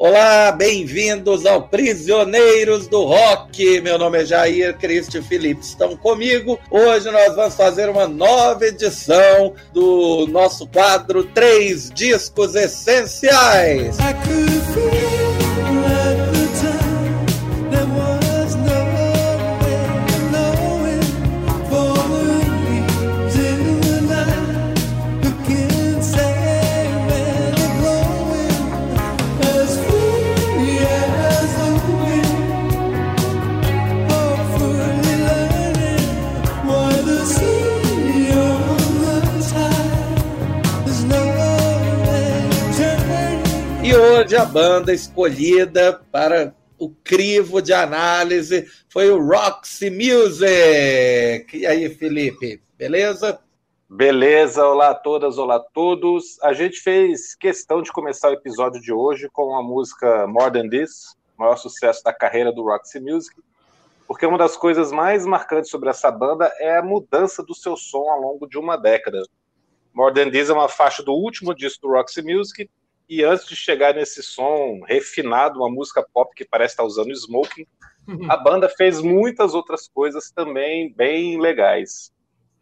Olá, bem-vindos ao Prisioneiros do Rock. Meu nome é Jair Cristo Felipe. Estão comigo. Hoje nós vamos fazer uma nova edição do nosso quadro Três Discos Essenciais. Hoje a banda escolhida para o crivo de análise foi o Roxy Music. E aí, Felipe, beleza? Beleza, olá a todas, olá a todos. A gente fez questão de começar o episódio de hoje com a música More Than This, maior sucesso da carreira do Roxy Music, porque uma das coisas mais marcantes sobre essa banda é a mudança do seu som ao longo de uma década. More Than This é uma faixa do último disco do Roxy Music, e antes de chegar nesse som refinado, uma música pop que parece estar usando smoking, a banda fez muitas outras coisas também bem legais.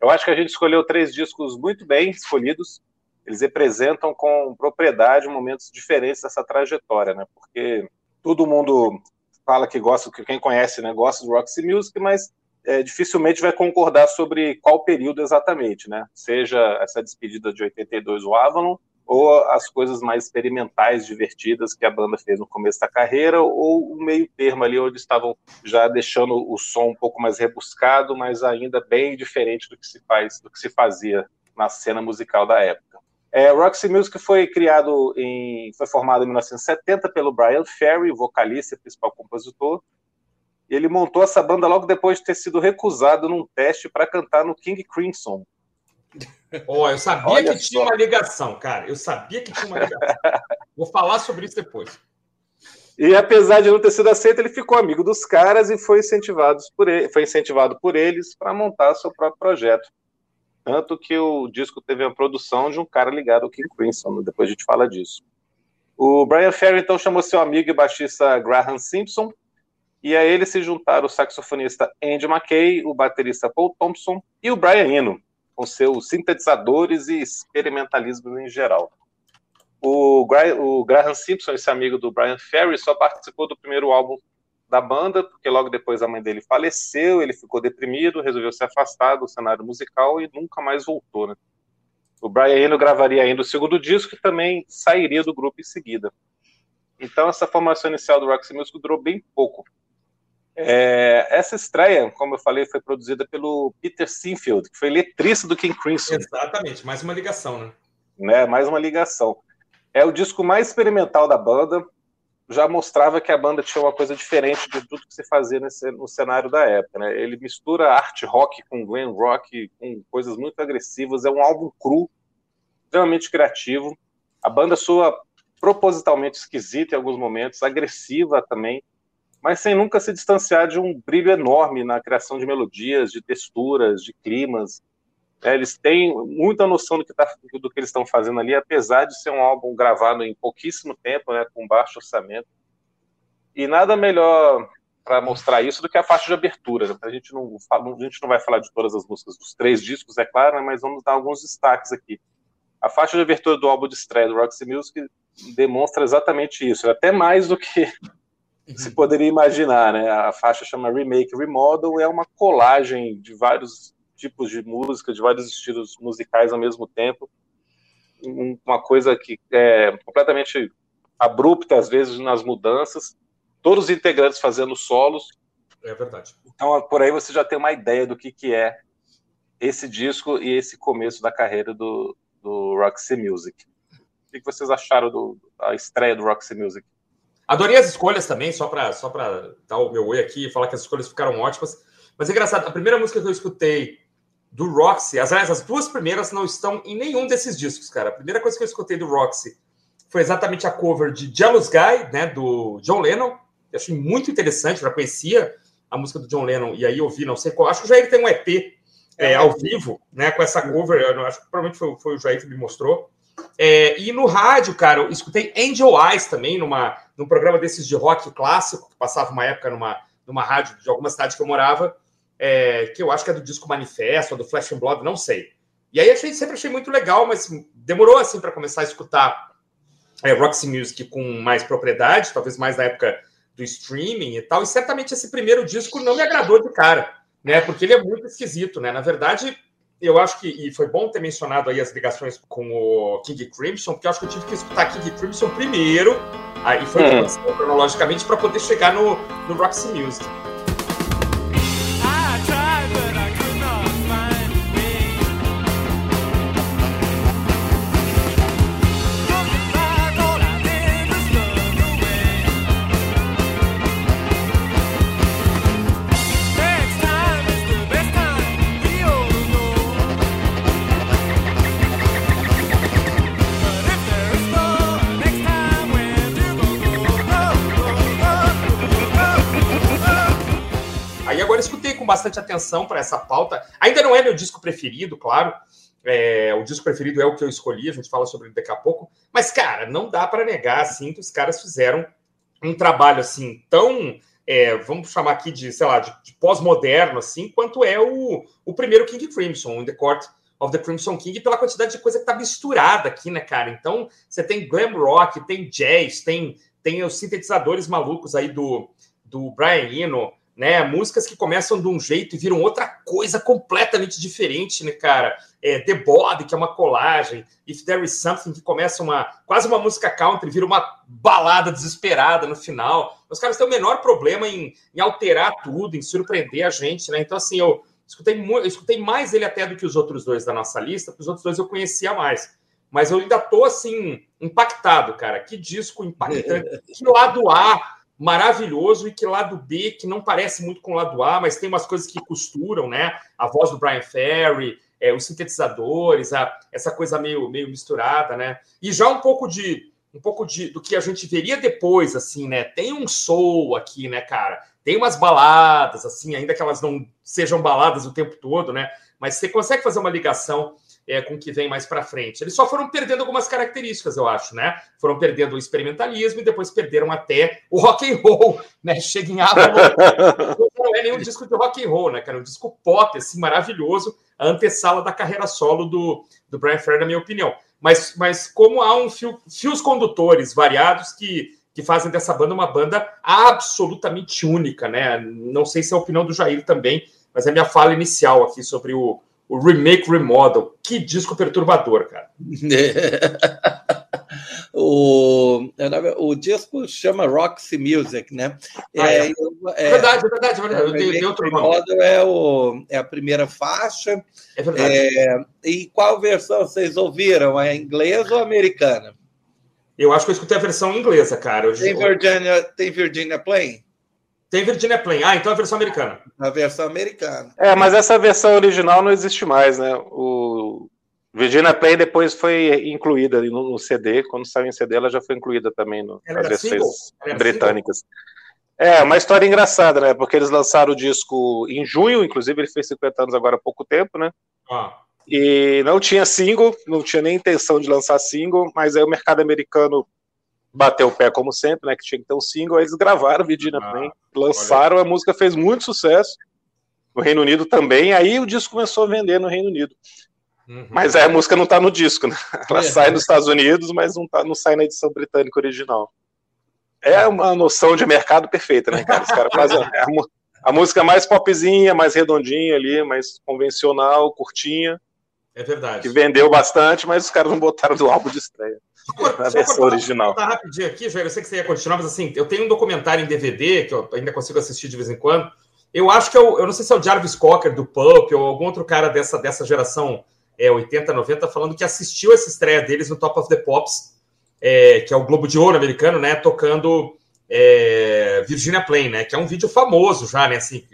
Eu acho que a gente escolheu três discos muito bem escolhidos. Eles representam com propriedade momentos diferentes dessa trajetória, né? Porque todo mundo fala que gosta, que quem conhece, né, gosta do Roxy Music, mas é, dificilmente vai concordar sobre qual período exatamente, né? Seja essa despedida de 82 o Avalon, ou as coisas mais experimentais, divertidas que a banda fez no começo da carreira, ou o meio termo ali, onde estavam já deixando o som um pouco mais rebuscado, mas ainda bem diferente do que se faz, do que se fazia na cena musical da época. É, Roxy Music foi criado em, foi formado em 1970 pelo Brian Ferry, vocalista e principal compositor. E ele montou essa banda logo depois de ter sido recusado num teste para cantar no King Crimson, Oh, eu sabia Olha que só. tinha uma ligação, cara. Eu sabia que tinha uma ligação. Vou falar sobre isso depois. E apesar de não ter sido aceito, ele ficou amigo dos caras e foi incentivado por, ele, foi incentivado por eles para montar seu próprio projeto. Tanto que o disco teve a produção de um cara ligado ao King Crimson, depois a gente fala disso. O Brian Ferry então chamou seu amigo e baixista Graham Simpson, e a ele se juntaram o saxofonista Andy McKay, o baterista Paul Thompson e o Brian Eno, com seus sintetizadores e experimentalismo em geral. O, o Graham Simpson, esse amigo do Brian Ferry, só participou do primeiro álbum da banda, porque logo depois a mãe dele faleceu, ele ficou deprimido, resolveu se afastar do cenário musical e nunca mais voltou. Né? O Brian Eno gravaria ainda o segundo disco e também sairia do grupo em seguida. Então essa formação inicial do Roxy Music durou bem pouco. É, essa estreia, como eu falei, foi produzida pelo Peter Sinfield, que foi letrista do King Crimson. Exatamente, mais uma ligação, né? né? Mais uma ligação. É o disco mais experimental da banda. Já mostrava que a banda tinha uma coisa diferente de tudo que se fazia nesse, no cenário da época. Né? Ele mistura art rock com glam rock, com coisas muito agressivas. É um álbum cru, extremamente criativo. A banda soa propositalmente esquisita em alguns momentos, agressiva também mas sem nunca se distanciar de um brilho enorme na criação de melodias, de texturas, de climas. É, eles têm muita noção do que, tá, do que eles estão fazendo ali, apesar de ser um álbum gravado em pouquíssimo tempo, né, com baixo orçamento. E nada melhor para mostrar isso do que a faixa de abertura. A, gente não, a gente não vai falar de todas as músicas dos três discos, é claro, né, mas vamos dar alguns destaques aqui. A faixa de abertura do álbum de estreia do Roxy Music demonstra exatamente isso, até mais do que se poderia imaginar, né? A faixa chama Remake Remodel, é uma colagem de vários tipos de música, de vários estilos musicais ao mesmo tempo. Uma coisa que é completamente abrupta, às vezes, nas mudanças. Todos os integrantes fazendo solos. É verdade. Então, por aí você já tem uma ideia do que, que é esse disco e esse começo da carreira do, do Roxy Music. O que vocês acharam da estreia do Roxy Music? Adorei as escolhas também, só para só dar o meu oi aqui e falar que as escolhas ficaram ótimas. Mas é engraçado, a primeira música que eu escutei do Roxy, as, as duas primeiras não estão em nenhum desses discos, cara. A primeira coisa que eu escutei do Roxy foi exatamente a cover de Jealous Guy, né, do John Lennon. Eu achei muito interessante, já conhecia a música do John Lennon, e aí eu vi, não sei qual, acho que o Jair tem um EP é, ao vivo, né, com essa cover, eu acho que provavelmente foi, foi o Jair que me mostrou. É, e no rádio, cara, eu escutei Angel Eyes também, numa, num programa desses de rock clássico, que passava uma época numa, numa rádio de alguma cidade que eu morava, é, que eu acho que é do disco Manifesto, ou do Flash and Blood, não sei. E aí achei, sempre achei muito legal, mas demorou assim para começar a escutar é, Roxy Music com mais propriedade, talvez mais na época do streaming e tal. E certamente esse primeiro disco não me agradou de cara, né? Porque ele é muito esquisito, né? Na verdade, eu acho que, e foi bom ter mencionado aí as ligações com o King Crimson, porque eu acho que eu tive que escutar King Crimson primeiro, aí foi hum. cronologicamente para poder chegar no, no Roxy Music. Atenção para essa pauta. Ainda não é meu disco preferido, claro. É, o disco preferido é o que eu escolhi, a gente fala sobre ele daqui a pouco. Mas, cara, não dá para negar assim que os caras fizeram um trabalho assim tão, é, vamos chamar aqui de, sei lá, de, de pós-moderno assim, quanto é o, o primeiro King Crimson, the Court of the Crimson King, pela quantidade de coisa que tá misturada aqui, né, cara? Então, você tem glam rock, tem jazz, tem tem os sintetizadores malucos aí do, do Brian Eno, né? Músicas que começam de um jeito e viram outra coisa completamente diferente, né, cara? É, The Body, que é uma colagem, If There Is Something, que começa uma quase uma música country, vira uma balada desesperada no final. Os caras têm o menor problema em, em alterar tudo, em surpreender a gente, né? Então, assim, eu escutei, eu escutei mais ele até do que os outros dois da nossa lista, porque os outros dois eu conhecia mais. Mas eu ainda tô, assim, impactado, cara. Que disco impactante. que lado A maravilhoso e que lado B, que não parece muito com o lado A, mas tem umas coisas que costuram, né? A voz do Brian Ferry, é, os sintetizadores, a, essa coisa meio, meio misturada, né? E já um pouco de um pouco de, do que a gente veria depois, assim, né? Tem um soul aqui, né, cara? Tem umas baladas, assim, ainda que elas não sejam baladas o tempo todo, né? Mas você consegue fazer uma ligação é, com o que vem mais para frente. Eles só foram perdendo algumas características, eu acho, né? Foram perdendo o experimentalismo e depois perderam até o rock and roll, né? Chega em não é nenhum disco de rock and roll, né, cara? É um disco pop, assim, maravilhoso, a antessala da carreira solo do, do Brian Ferry, na minha opinião. Mas, mas como há um fio, fios condutores variados que, que fazem dessa banda uma banda absolutamente única, né? Não sei se é a opinião do Jair também, mas é a minha fala inicial aqui sobre o, o Remake Remodel. Que disco perturbador, cara. o, o disco chama Roxy Music, né? Ah, é, é. é, verdade, é verdade, é verdade. Eu tenho, tenho outro nome. É, o, é a primeira faixa. É verdade. É, e qual versão vocês ouviram? É inglesa ou americana? Eu acho que eu escutei a versão inglesa, cara. Eu... Tem Virginia, tem Virginia Plain? Tem Virginia Plain. Ah, então é a versão americana. A versão americana. É, mas essa versão original não existe mais, né? O Virginia Plain depois foi incluída no, no CD. Quando saiu em CD, ela já foi incluída também no, nas versões britânicas. É, uma história engraçada, né? Porque eles lançaram o disco em junho, inclusive ele fez 50 anos agora há pouco tempo, né? Ah. E não tinha single, não tinha nem intenção de lançar single, mas aí o mercado americano bateu o pé como sempre, né? Que tinha que ter um single, eles gravaram Virginia ah, Plain, lançaram, a música fez muito sucesso no Reino Unido também, aí o disco começou a vender no Reino Unido. Uhum. Mas aí a música não tá no disco, né? Ela é. sai nos Estados Unidos, mas não, tá, não sai na edição britânica original. É uma noção de mercado perfeita, né, cara? Os caras fazem a, a, música mais popzinha, mais redondinha ali, mais convencional, curtinha. É verdade. Que vendeu bastante, mas os caras não botaram do álbum de estreia. Na versão original. Tá rapidinho aqui, Jair. Eu sei que você ia continuar, mas assim, eu tenho um documentário em DVD que eu ainda consigo assistir de vez em quando. Eu acho que é o, eu não sei se é o Jarvis Cocker do Pulp ou algum outro cara dessa, dessa geração é, 80, 90, falando que assistiu essa estreia deles no Top of the Pops, é, que é o Globo de Ouro americano, né? Tocando é, Virginia Plain, né? Que é um vídeo famoso já, né? Assim,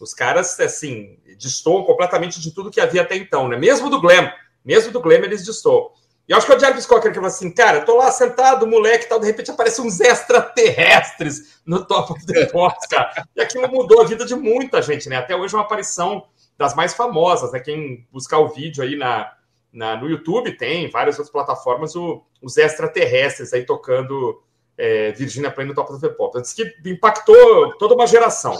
os caras, assim, destoam completamente de tudo que havia até então, né? Mesmo do Glam, mesmo do Glam eles destoam. E acho que é o Jarvis Cocker que falou assim, cara, tô lá sentado, moleque tal, de repente aparecem uns extraterrestres no Top of the Pops, cara. E aquilo mudou a vida de muita gente, né? Até hoje é uma aparição das mais famosas, né? Quem buscar o vídeo aí na, na, no YouTube, tem várias outras plataformas, o, os extraterrestres aí tocando é, Virginia Plain no Top of the Pop. Diz que impactou toda uma geração.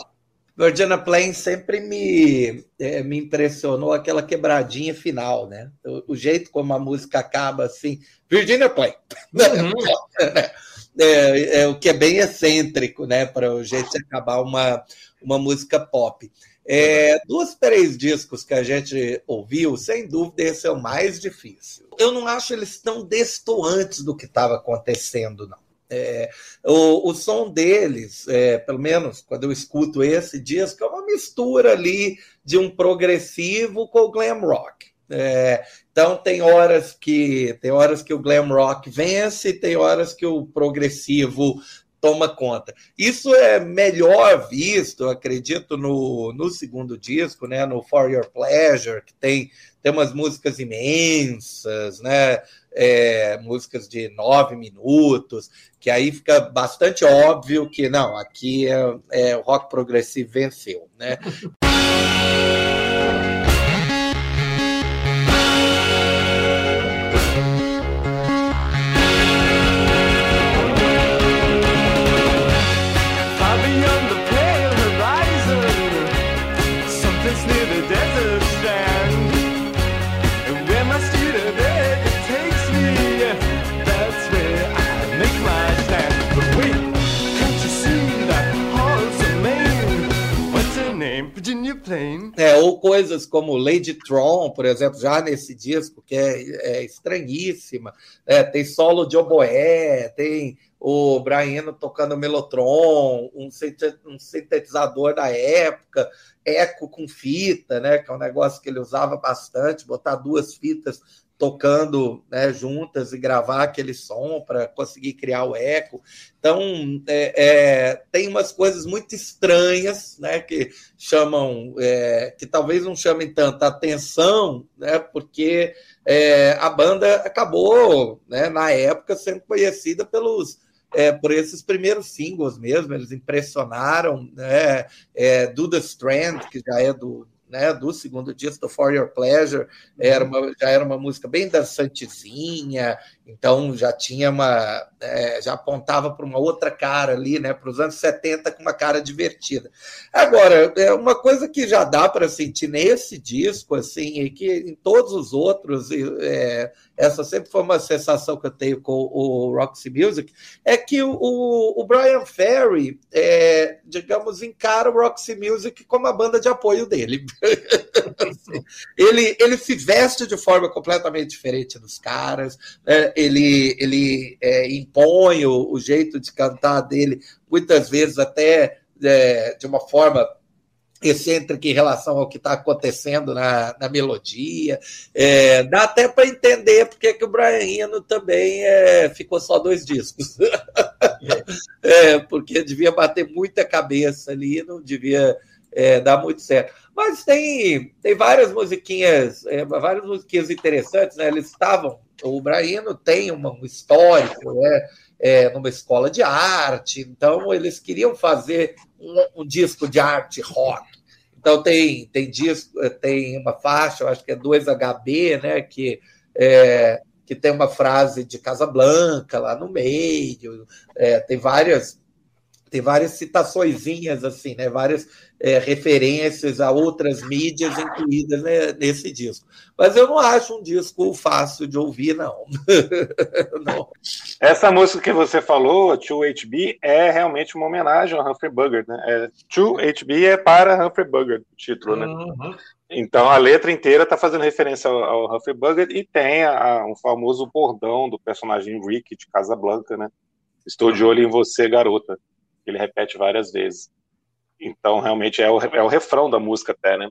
Virginia Plain sempre me, é, me impressionou aquela quebradinha final, né? O, o, jeito como a música acaba assim, Virginia Plain. Uhum. é, é, o que é bem excêntrico, né? Para o jeito de acabar uma, uma música pop. É, dos três discos que a gente ouviu, sem dúvida, esse é o mais difícil. Eu não acho eles tão destoantes do que estava acontecendo, não. É, o, o som deles, é, pelo menos quando eu escuto esse disco, é uma mistura ali de um progressivo com o glam rock. É, então tem horas que tem horas que o glam rock vence, tem horas que o progressivo toma conta. Isso é melhor visto, acredito, no, no segundo disco, né, no For Your Pleasure, que tem, tem umas músicas imensas, né, é, músicas de nove minutos, que aí fica bastante óbvio que não, aqui é, é rock progressivo venceu, né? É, ou coisas como Lady Tron, por exemplo, já nesse disco, que é, é estranhíssima. É, tem solo de oboé, tem o Brian tocando melotron, um, sintetizador da época, eco com fita, né, que é um negócio que ele usava bastante, botar duas fitas tocando né, juntas e gravar aquele som para conseguir criar o eco. Então, é, é, tem umas coisas muito estranhas né, que chamam, é, que talvez não chamem tanta atenção, né, porque é, a banda acabou, né, na época, sendo conhecida pelos. É, por esses primeiros singles mesmo, eles impressionaram, né? É, The Strand, que já é do, né, do segundo disco, do For Your Pleasure, era uma, já era uma música bem dançantezinha, então já tinha uma. É, já apontava para uma outra cara ali, né, para os anos 70 com uma cara divertida. Agora, é uma coisa que já dá para sentir nesse disco, assim, e que em todos os outros, é, essa sempre foi uma sensação que eu tenho com o Roxy Music, é que o, o Brian Ferry, é, digamos, encara o Roxy Music como a banda de apoio dele. ele, ele se veste de forma completamente diferente dos caras, né? Ele, ele é, impõe o, o, jeito de cantar dele, muitas vezes até é, de uma forma excêntrica em relação ao que está acontecendo na, na melodia. É, dá até para entender porque que o Brian Eno também é, ficou só dois discos. é, porque devia bater muita cabeça ali, não devia é, dar muito certo. Mas tem, tem várias musiquinhas, é, várias musiquinhas interessantes, né? Eles estavam, o Brian tem um histórico, né? É, numa escola de arte, então eles queriam fazer um, um disco de arte rock. Então tem, tem disco, tem uma faixa, eu acho que é 2HB, né? Que, é, que tem uma frase de Casablanca lá no meio, é, tem várias tem várias citaçõezinhas assim, né? Várias é, referências a outras mídias incluídas né, nesse disco. Mas eu não acho um disco fácil de ouvir, não. não. Essa música que você falou, 2HB, é realmente uma homenagem ao Humphrey Bogart, né? É, 2HB é para Humphrey Bogart, o título, né? Uhum. Então a letra inteira está fazendo referência ao, ao Humphrey Bogart e tem a, a, um famoso bordão do personagem Rick de Casablanca, né? Estou de olho em você, garota. Ele repete várias vezes. Então, realmente, é o, é o refrão da música até, né?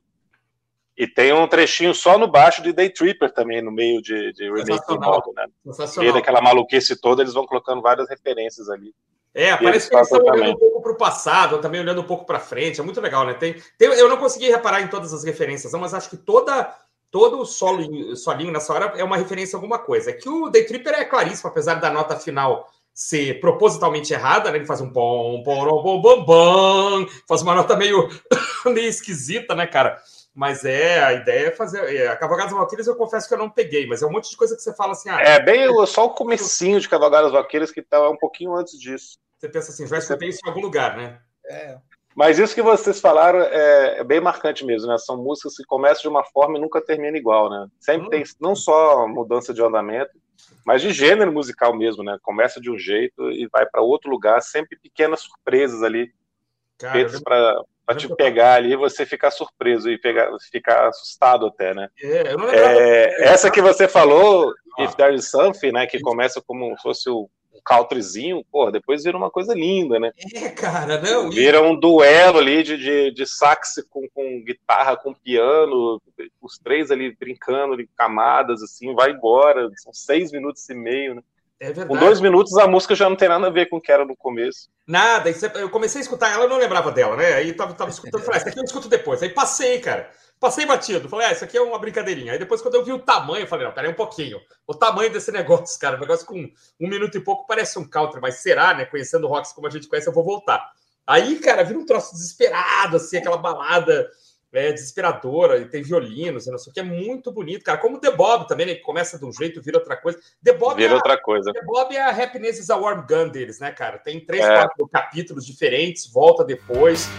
E tem um trechinho só no baixo de Day Tripper também, no meio de, de remake do modo, né? No meio daquela maluquice toda, eles vão colocando várias referências ali. É, parece que eles estão olhando um pouco para o passado, também olhando um pouco para frente. É muito legal, né? Tem, tem, eu não consegui reparar em todas as referências, não, mas acho que toda todo o solo, solinho nessa hora é uma referência a alguma coisa. É que o Day Tripper é claríssimo, apesar da nota final ser propositalmente errada, né? Ele faz um pom, pom, pom, pom, pom, faz uma nota meio, meio esquisita, né, cara? Mas é, a ideia é fazer. É, a Cavalgadas Valquírias eu confesso que eu não peguei, mas é um monte de coisa que você fala assim. Ah, é bem só o comecinho de Cavalgadas Valquírias que tá um pouquinho antes disso. Você pensa assim, já escutei isso em algum lugar, né? É. Mas isso que vocês falaram é, é, bem marcante mesmo, né? São músicas que começam de uma forma e nunca terminam igual, né? Sempre hum. tem não só mudança de andamento, mas de gênero musical mesmo, né? Começa de um jeito e vai para outro lugar, sempre pequenas surpresas ali, Cara, feitas para te pegar ali e você ficar surpreso e pegar, ficar assustado até, né? É, é, essa que você falou, ah. If There Is Something, né? Que começa como se fosse o countryzinho, pô, depois vira uma coisa linda, né? É, cara, não. Vira um duelo ali de, de, de sax com, com guitarra, com piano, os três ali brincando de camadas, assim, vai embora. São seis minutos e meio, né? É verdade. Com dois minutos a música já não tem nada a ver com o que era no começo. Nada, eu comecei a escutar ela, eu não lembrava dela, né? Aí tava, tava escutando, falei, ah, essa aqui eu escuto depois. Aí passei, cara. Passei batido, falei, ah, isso aqui é uma brincadeirinha. Aí depois, quando eu vi o tamanho, eu falei, não, peraí um pouquinho. O tamanho desse negócio, cara, o negócio com um minuto e pouco parece um counter, mas será, né? Conhecendo o Rocks como a gente conhece, eu vou voltar. Aí, cara, vira um troço desesperado, assim, aquela balada é, desesperadora, e tem violinos, não sei o que, é muito bonito, cara. Como The Bob também, né? Que começa de um jeito, vira outra coisa. The Bob vira é a, outra coisa. The Bob é a Happiness is a Warm Gun deles, né, cara? Tem três, é. quatro capítulos diferentes, volta depois.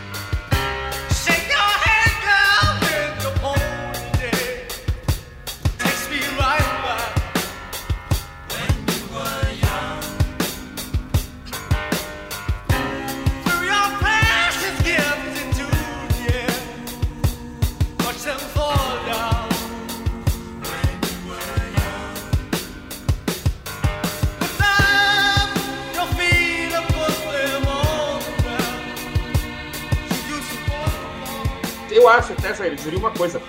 Diria uma coisa.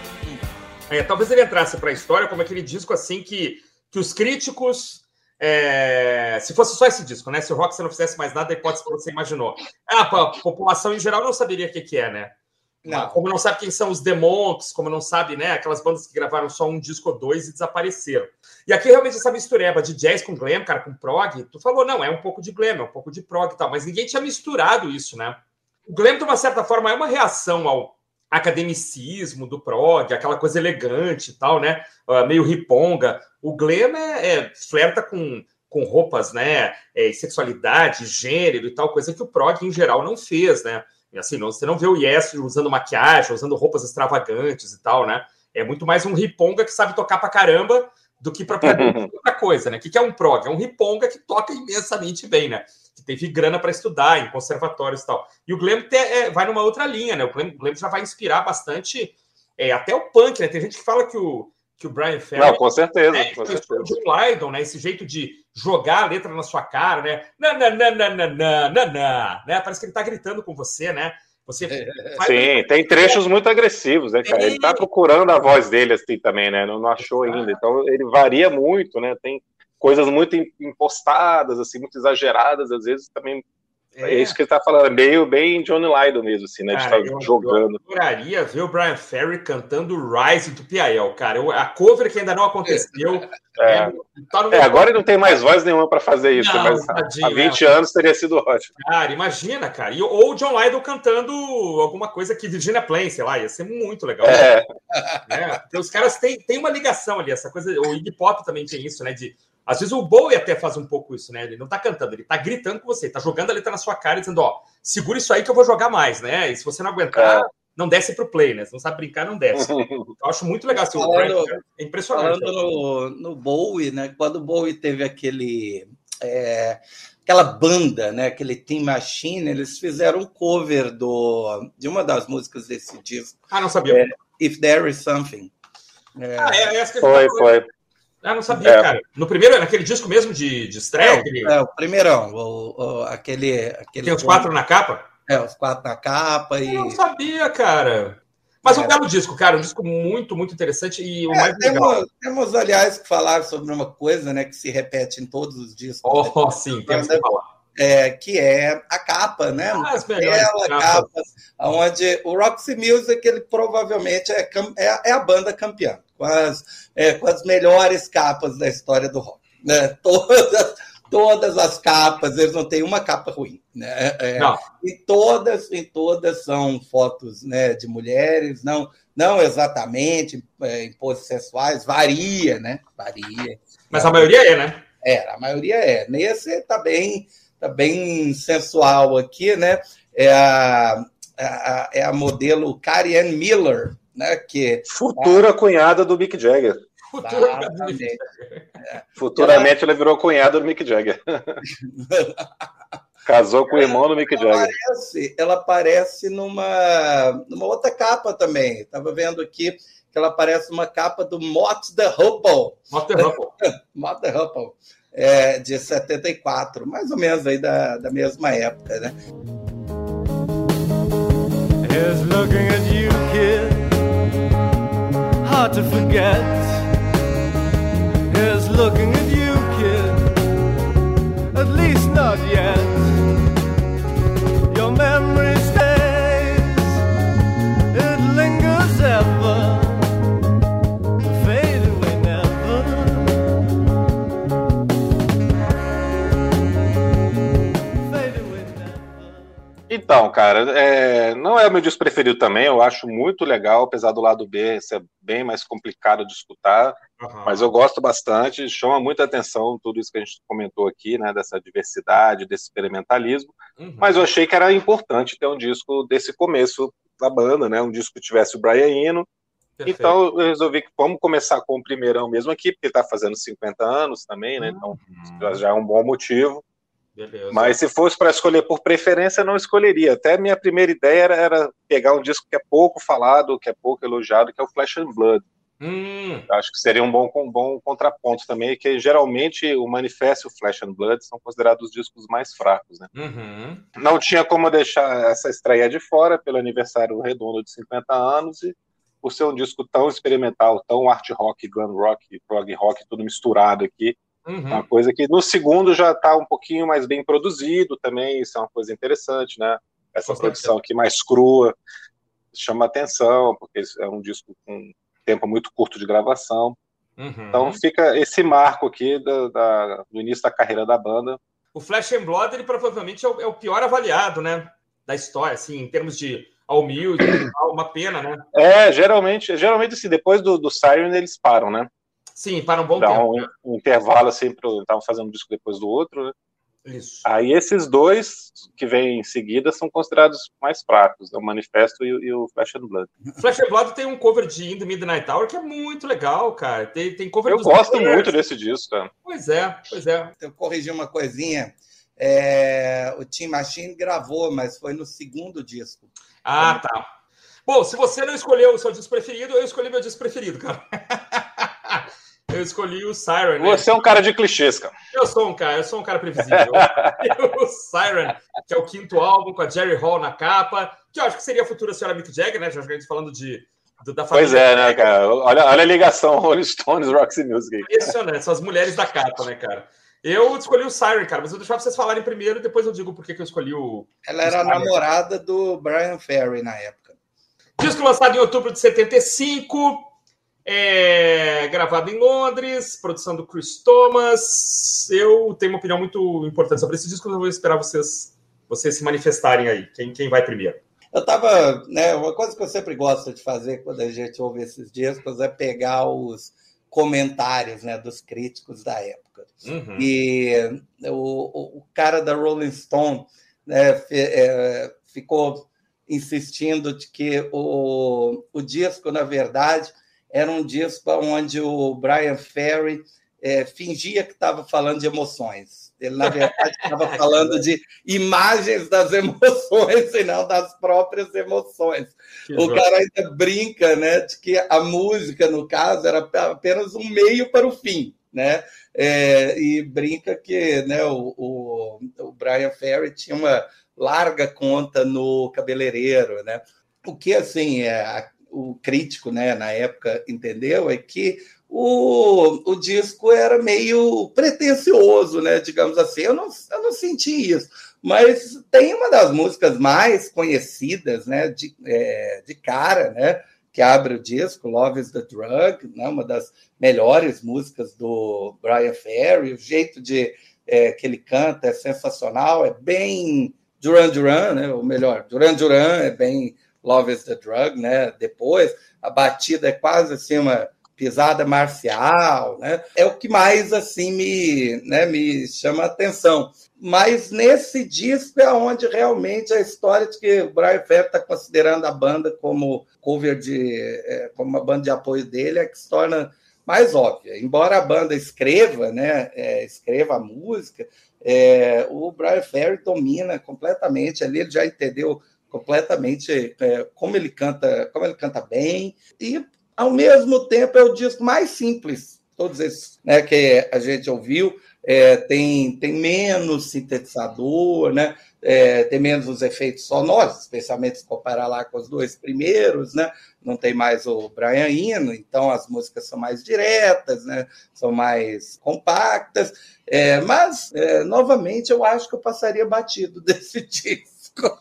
É, talvez ele entrasse para a história como aquele disco assim que, que os críticos. É, se fosse só esse disco, né? Se o Rock não fizesse mais nada, a hipótese que você imaginou. Ah, a população em geral não saberia o que, que é, né? Não. Como não sabe quem são os Demonks, como não sabe, né? Aquelas bandas que gravaram só um disco ou dois e desapareceram. E aqui realmente essa mistureba de jazz com glam, cara, com prog, tu falou, não, é um pouco de glam, é um pouco de prog e tal, mas ninguém tinha misturado isso, né? O glam, de uma certa forma, é uma reação ao academicismo do prog, aquela coisa elegante e tal, né? Uh, meio riponga. O glam é, é, flerta com, com roupas, né? É, sexualidade, gênero e tal, coisa que o prog em geral não fez, né? Assim, não, você não vê o Yes usando maquiagem, usando roupas extravagantes e tal, né? É muito mais um riponga que sabe tocar pra caramba do que propriamente outra coisa, né? O que é um prog? É um riponga que toca imensamente bem, né? Que teve grana para estudar em conservatórios e tal. E o Glam te, é, vai numa outra linha, né? O Glam, Glam já vai inspirar bastante é, até o punk, né? Tem gente que fala que o, que o Brian Ferry... Não, com certeza, é, com certeza. O Lydon, né? Esse jeito de jogar a letra na sua cara, né? Nananana, né? Parece que ele tá gritando com você, né? Você é, Sim, tem trechos muito agressivos, né, cara? Ele tá procurando a voz dele assim também, né? Não, não achou ainda. Então ele varia muito, né? Tem coisas muito impostadas, assim, muito exageradas, às vezes também é. é, isso que ele tá falando, é meio bem Johnny Lydon mesmo, assim, né? Cara, de estar tá jogando. Eu adoraria ver o Brian Ferry cantando Rise do Piael, cara. Eu, a cover que ainda não aconteceu. É, é, tá é agora ele não tem mais voz nenhuma para fazer isso, não, mas tadinho, há 20 é. anos teria sido ótimo. Cara, imagina, cara. E, ou o John Lydon cantando alguma coisa que Virginia Plain, sei lá, ia ser muito legal. É. Né? Porque os caras têm, têm uma ligação ali, essa coisa. O Iggy Pop também tem isso, né? De às vezes o Bowie até faz um pouco isso, né? Ele não tá cantando, ele tá gritando com você, tá jogando a letra na sua cara e dizendo, ó, segura isso aí que eu vou jogar mais, né? E se você não aguentar, é. não desce pro play, né? Se não sabe brincar, não desce. eu acho muito legal. Assim, falando, é impressionante. Falando no, no Bowie, né? Quando o Bowie teve aquele... É, aquela banda, né? Aquele Team Machine, eles fizeram um cover do, de uma das músicas desse disco. Ah, não sabia. É, If There Is Something. É... Ah, é, é foi, foi. Ah, não sabia, é. cara. No primeiro, naquele disco mesmo de, de estreia? É, aquele... é, o primeirão. O, o, aquele, aquele. Tem os quatro na capa? É, os quatro na capa. E... Eu não sabia, cara. Mas é. um belo disco, cara, um disco muito, muito interessante e o é, mais temos, legal. Temos, aliás, que falar sobre uma coisa, né, que se repete em todos os discos. Oh, né? sim, temos que falar. É, que é a capa, né? Ah, as Bela capa, onde o Roxy Music ele provavelmente é, é, é a banda campeã com as, é, com as melhores capas da história do rock. Né? Todas, todas as capas, eles não têm uma capa ruim. Né? É, não. E todas, em todas são fotos né, de mulheres, não, não exatamente é, em poses sensuais, varia, né? Varia. Mas a maioria é, né? É, a maioria é. Nesse está bem, tá bem sensual aqui, né? É a, a, é a modelo Karen Miller, né? Que, Futura a... cunhada do Mick Jagger. Futuramente, é. Futuramente ela... ela virou cunhada do Mick Jagger. Casou com o irmão do Mick Jagger. Aparece, ela aparece numa, numa outra capa também. Estava vendo aqui que ela aparece numa capa do Mott the Hoople. Mott the Hoople. Mott the Hoople, é, de 74, mais ou menos aí da, da mesma época, né? Here's looking at you, kid. Hard to forget. is looking at you, Então, cara, é, não é o meu disco preferido também. Eu acho muito legal, apesar do lado B ser bem mais complicado de escutar. Uhum. Mas eu gosto bastante, chama muita atenção tudo isso que a gente comentou aqui, né, dessa diversidade, desse experimentalismo. Uhum. Mas eu achei que era importante ter um disco desse começo da banda, né, um disco que tivesse o Brian Eno. Perfeito. Então eu resolvi que vamos começar com o primeirão mesmo aqui, porque está fazendo 50 anos também, né? Então uhum. já é um bom motivo. Beleza. Mas se fosse para escolher por preferência, não escolheria. Até minha primeira ideia era, era, pegar um disco que é pouco falado, que é pouco elogiado, que é o Flash and Blood. Hum. Acho que seria um bom, um bom contraponto também, que geralmente o Manifesto e o Flash and Blood são considerados os discos mais fracos, né? Uhum. Não tinha como deixar essa estreia de fora pelo aniversário redondo de 50 anos e por ser um disco tão experimental, tão art rock, glam rock, prog rock, tudo misturado aqui, uhum. uma coisa que no segundo já está um pouquinho mais bem produzido também, isso é uma coisa interessante, né? Essa produção aqui mais crua chama atenção, porque é um disco com tempo muito curto de gravação. Uhum. Então fica esse marco aqui da, da, do início da carreira da banda. O Flash and Blood, ele provavelmente é o, é o pior avaliado, né? Da história, assim, em termos de humilde, uma pena, né? É, geralmente, geralmente assim, depois do, do Siren eles param, né? Sim, para um bom Dá tempo. Um, um intervalo assim, estavam fazendo um disco depois do outro, né? Isso. Aí esses dois que vêm em seguida são considerados mais fracos, né? o Manifesto e, e, o Flash and Blood. Flash and Blood tem um cover de In the Midnight Hour que é muito legal, cara. Tem, tem cover Eu gosto muito desse disco, cara. Pois é, pois é. Eu corrigi uma coisinha. É, o Tim Machine gravou, mas foi no segundo disco. Ah, tá. Bom, se você não escolheu o seu disco preferido, eu escolhi meu disco preferido, cara. Eu escolhi o Siren. Né? Você é um cara de clichês, cara. Eu sou um cara, eu sou um cara previsível. o Siren, que é o quinto álbum com a Jerry Hall na capa, que eu acho que seria a futura senhora Mick Jagger, né? Já a gente falando de da família. Pois é, né, cara? Olha, olha a ligação Rolling Stones, Roxy Music. Impressionante, são as mulheres da capa, né, cara? Eu escolhi o Siren, cara, mas eu vou deixar vocês falarem primeiro e depois eu digo por que eu escolhi o. Ela era a namorada do Brian Ferry na época. Disco lançado em outubro de 75, é gravado em Londres, produção do Chris Thomas. Eu tenho uma opinião muito importante sobre esse disco, eu vou esperar vocês, vocês se manifestarem aí. Quem, quem vai primeiro? Eu tava, né, uma coisa que eu sempre gosto de fazer quando a gente ouve esses discos é pegar os comentários, né, dos críticos da época. Uhum. E o, o cara da Rolling Stone né, é, ficou insistindo de que o, o disco, na verdade, era um disco onde o Brian Ferry é, fingia que estava falando de emoções. Ele, na verdade, estava falando de imagens das emoções e não das próprias emoções. Que o cara ainda brinca né, de que a música, no caso, era apenas um meio para o fim. Né? É, e brinca que né, o, o, o Brian Ferry tinha uma larga conta no cabeleireiro. Né? O que, assim, é, o crítico, né, na época, entendeu é que o, o disco era meio pretencioso, né, digamos assim. Eu não, eu não senti isso, mas tem uma das músicas mais conhecidas, né, de, é, de cara, né, que abre o disco, Love is the Drug, né, uma das melhores músicas do Brian Ferry, o jeito de, é, que ele canta é sensacional, é bem Duran Duran, né? Ou melhor, Duran Duran é bem Love is the Drug, né? Depois a batida é quase assim uma pisada marcial, né? É o que mais assim me, né, me chama a atenção. Mas nesse disco é onde realmente a história de que o Brian Ferry está considerando a banda como cover de, é, como uma banda de apoio dele, é que se torna mais óbvia. Embora a banda escreva, né, é, escreva a música, é, o Brian Ferry domina completamente ali, ele já entendeu completamente é, como ele canta, como ele canta bem e ao mesmo tempo é o disco mais simples, todos esses né, que a gente ouviu, é, tem, tem menos sintetizador, né? É, tem menos os efeitos sonoros, especialmente se comparar lá com os dois primeiros, né? Não tem mais o Brian Eno, então as músicas são mais diretas, né? São mais compactas, é, mas é, novamente eu acho que eu passaria batido desse disco.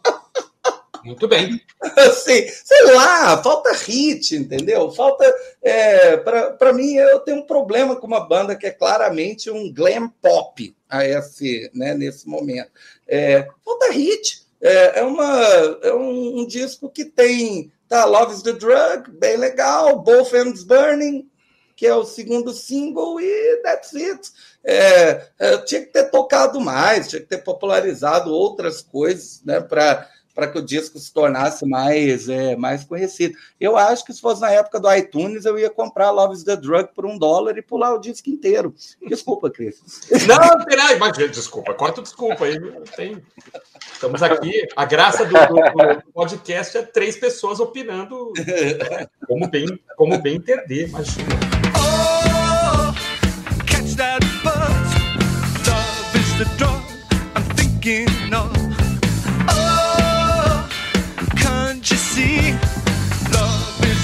Muito bem. Assim, sei lá, falta hit, entendeu? Falta. É, Para mim, eu tenho um problema com uma banda que é claramente um glam pop a esse, né, nesse momento. É, falta hit. É, é, uma, é um, um, disco que tem tá, Love is the Drug, bem legal, Both Ends Burning, que é o segundo single, e that's it. É, é tinha que ter tocado mais, tinha que ter popularizado outras coisas, né, para para que o disco se tornasse mais, é, mais conhecido. Eu acho que se fosse na época do iTunes, eu ia comprar Love is the Drug por um dólar e pular o disco inteiro. Desculpa, Cris. Não, nada. Imagina, desculpa, corta desculpa aí. Tem... Estamos aqui. A graça do, do, do, podcast é três pessoas opinando como bem, como bem entender, imagina. Oh, catch that buzz. Love is the drug I'm thinking of.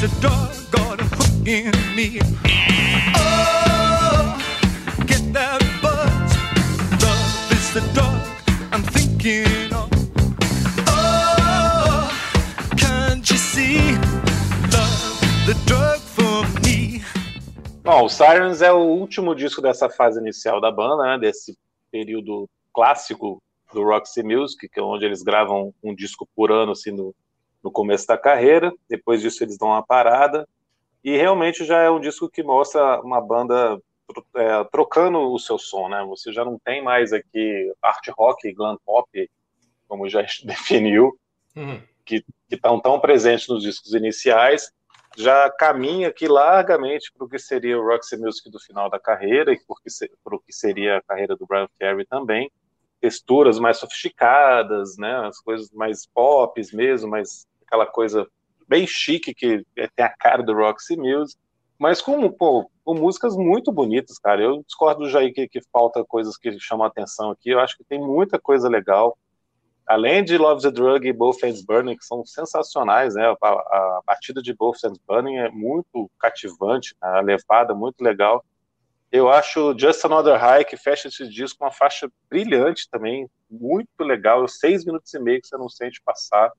A doggone hook in me. Oh, get that buzz. Love is the dog I'm thinking of. Oh, can't you see? Love the drug for me. Bom, o Sirens é o último disco dessa fase inicial da banda, né, desse período clássico do Roxy Music, que é onde eles gravam um disco por ano, assim, no, no começo da carreira, depois disso eles dão uma parada, e realmente já é um disco que mostra uma banda é, trocando o seu som, né? Você já não tem mais aqui art rock e glam pop, como já definiu, uhum. que estão tão presentes nos discos iniciais, já caminha aqui largamente para o que seria o Roxy Music do final da carreira e para o que seria a carreira do Brian Ferry também. Texturas mais sofisticadas, né, as coisas mais pop mesmo, mais aquela coisa bem chique que tem a cara do Roxy Music, mas com, pô, com músicas muito bonitas, cara. Eu discordo do Jair que, que falta coisas que chamam a atenção aqui. Eu acho que tem muita coisa legal. Além de Love's a Drug e Both Ends Burning, que são sensacionais, né? A, a, partida de Both Ends Burning é muito cativante, a levada muito legal. Eu acho Just Another High, que fecha esse disco, uma faixa brilhante também, muito legal. Seis minutos e meio que você não sente passar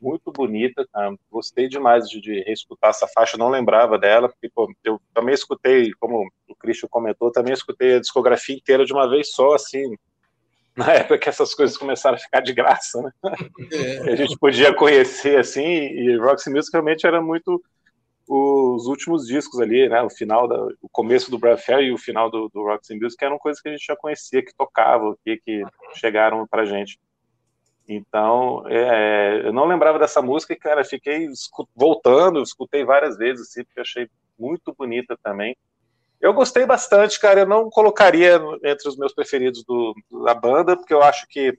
muito bonita, cara. gostei demais de, de reescutar essa faixa, não lembrava dela, porque pô, eu também escutei, como o Christian comentou, também escutei a discografia inteira de uma vez só, assim, na época que essas coisas começaram a ficar de graça, né? É. A gente podia conhecer, assim, e Roxy Music realmente era muito os últimos discos ali, né? O final, da, o começo do Brad Fair e o final do, do Roxy Music eram coisas que a gente já conhecia, que tocavam, que, que chegaram pra gente. Então, é, eu não lembrava dessa música e, cara, fiquei voltando, escutei várias vezes, assim, porque achei muito bonita também. Eu gostei bastante, cara. Eu não colocaria entre os meus preferidos do, da banda, porque eu acho que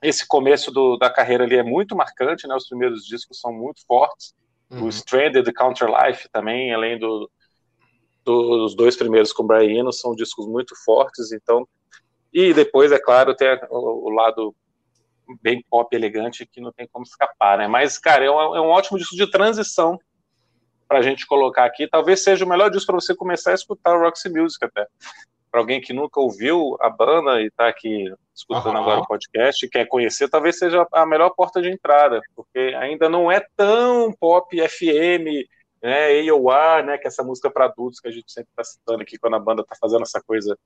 esse começo do, da carreira ali é muito marcante, né? Os primeiros discos são muito fortes. Uhum. O Stranded, Counter Life também, além do, do, dos dois primeiros com o Brian Eno, são discos muito fortes. Então, e depois, é claro, tem o, o lado bem pop elegante que não tem como escapar, né? Mas, cara, é um, é um ótimo disco de transição para a gente colocar aqui. Talvez seja o melhor disco para você começar a escutar o Roxy Music até. Para alguém que nunca ouviu a banda e está aqui escutando uhum. agora o podcast e quer conhecer, talvez seja a melhor porta de entrada, porque ainda não é tão pop FM, né, AOR, né, que é essa música para adultos que a gente sempre está citando aqui quando a banda está fazendo essa coisa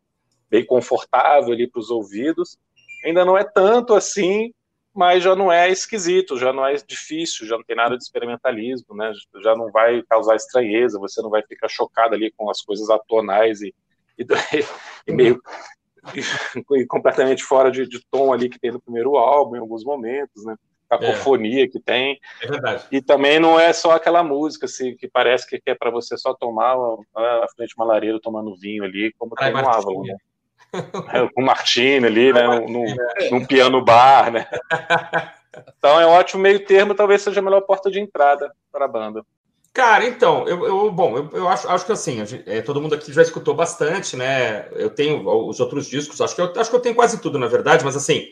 bem confortável ali para os ouvidos. Ainda não é tanto assim, mas já não é esquisito, já não é difícil, já não tem nada de experimentalismo, né? Já não vai causar estranheza, você não vai ficar chocado ali com as coisas atonais e, e, e meio e completamente fora de, de, tom ali que tem no primeiro álbum em alguns momentos, né? Cacofonia é. que tem. É verdade. E também não é só aquela música assim, que parece que é para você só tomar a frente de uma lareira tomando vinho ali, como Ai, tem no Avalon, né? É, com o Martini ali, né? Num, num piano bar, né? Então é um ótimo meio termo, talvez seja a melhor porta de entrada para a banda. Cara, então, eu, eu bom, eu, eu, acho, acho que assim, é, todo mundo aqui já escutou bastante, né? Eu tenho os outros discos, acho que eu, acho que eu tenho quase tudo, na verdade, mas assim,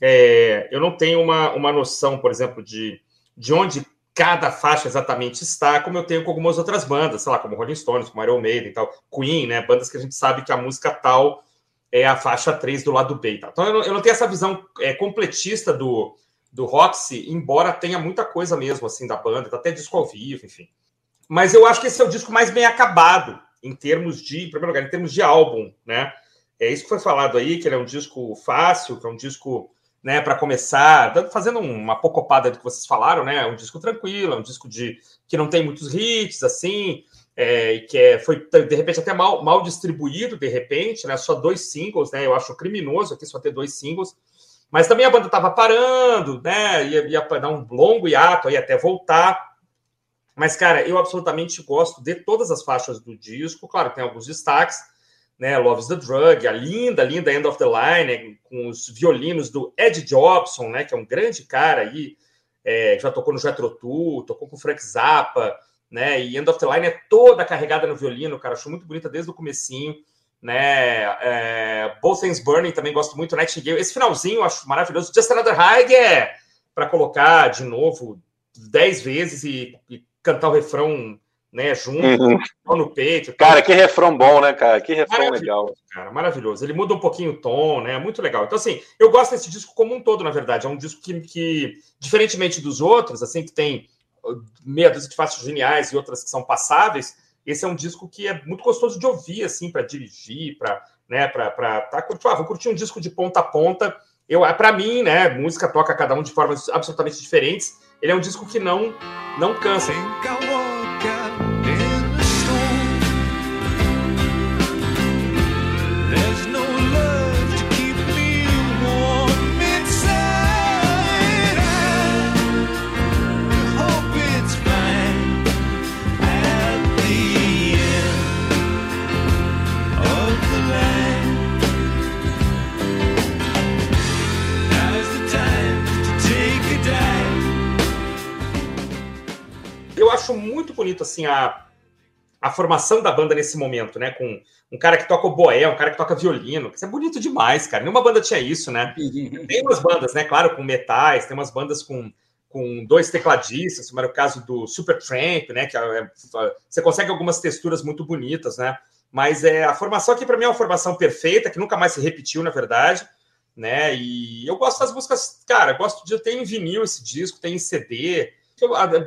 é, eu não tenho uma, uma noção, por exemplo, de, de onde cada faixa exatamente está, como eu tenho com algumas outras bandas, sei lá, como Rolling Stones, como Iron Maiden e tal, Queen, né? Bandas que a gente sabe que a música tal é a faixa 3 do lado B. Tá? Então eu não, eu não, tenho essa visão é, completista do, do Roxy, embora tenha muita coisa mesmo assim da banda, tá até disco ao vivo, enfim. Mas eu acho que esse é o disco mais bem acabado em termos de, em primeiro lugar, em termos de álbum, né? É isso que foi falado aí, que ele é um disco fácil, que é um disco, né, para começar, fazendo uma pocopada do que vocês falaram, né? É um disco tranquilo, é um disco de que não tem muitos hits, assim, é, que é, foi de repente até mal, mal distribuído, de repente, né? Só dois singles, né? Eu acho criminoso aqui só ter dois singles. Mas também a banda estava parando, né? Ia, ia dar um longo hiato aí até voltar. Mas, cara, eu absolutamente gosto de todas as faixas do disco. Claro, tem alguns destaques, né? Love's the Drug, a linda, linda End of the Line, né? com os violinos do Ed Jobson, né? Que é um grande cara aí, é, já tocou no Jethro Tull, tocou com Frank Zappa, né? E End of the Line é toda carregada no violino, cara, acho muito bonita desde o comecinho, né? É, Both Things Burning também gosto muito, Nightingale. Esse finalzinho eu acho maravilhoso. Just Another High é para colocar de novo dez vezes e, e, cantar o refrão, né, junto, uhum. no peito. Cara, que refrão bom, né, cara? Que refrão legal. Cara, maravilhoso. Ele muda um pouquinho o tom, né? Muito legal. Então, assim, eu gosto desse disco como um todo, na verdade. É um disco que, que diferentemente dos outros, assim, que tem meia dúzia de faixas geniais e outras que são passáveis, esse é um disco que é muito gostoso de ouvir, assim, para dirigir, para né, para tá, ah, vou curtir um disco de ponta a ponta. Eu, para mim, né, música toca cada um de formas absolutamente diferentes. Ele é um disco que não não cansa. eu acho muito bonito assim a, a formação da banda nesse momento, né? Com um cara que toca o boé, um cara que toca violino. Isso é bonito demais, cara. Nenhuma banda tinha isso, né? tem umas bandas, né? Claro, com metais, tem umas bandas com, com dois tecladistas, como era o caso do Super Tramp, né? Que é, é você consegue algumas texturas muito bonitas, né? Mas é, a formação aqui, para mim, é uma formação perfeita, que nunca mais se repetiu, na verdade. Né? E eu gosto das músicas, cara, gosto de. Tem em vinil esse disco, tem em CD,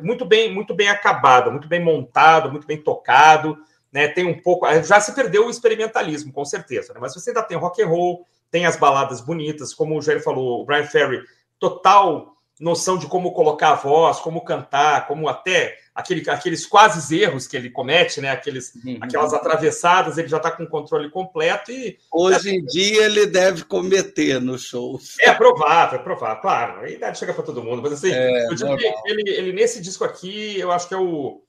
muito bem, muito bem acabado, muito bem montado, muito bem tocado, né? Tem um pouco, já se perdeu o experimentalismo, com certeza, né? Mas você ainda tem rock and roll, tem as baladas bonitas, como o Jair falou, o Brian Ferry, total noção de como colocar a voz, como cantar, como até aquele, aqueles quase erros que ele comete, né? Aqueles, uhum. Aquelas atravessadas, ele já está com o controle completo e. Hoje em dia ele deve cometer no show. É provável, é provável, claro. A idade chega para todo mundo, mas assim, é, eu digo que ele, ele, nesse disco aqui, eu acho que é o.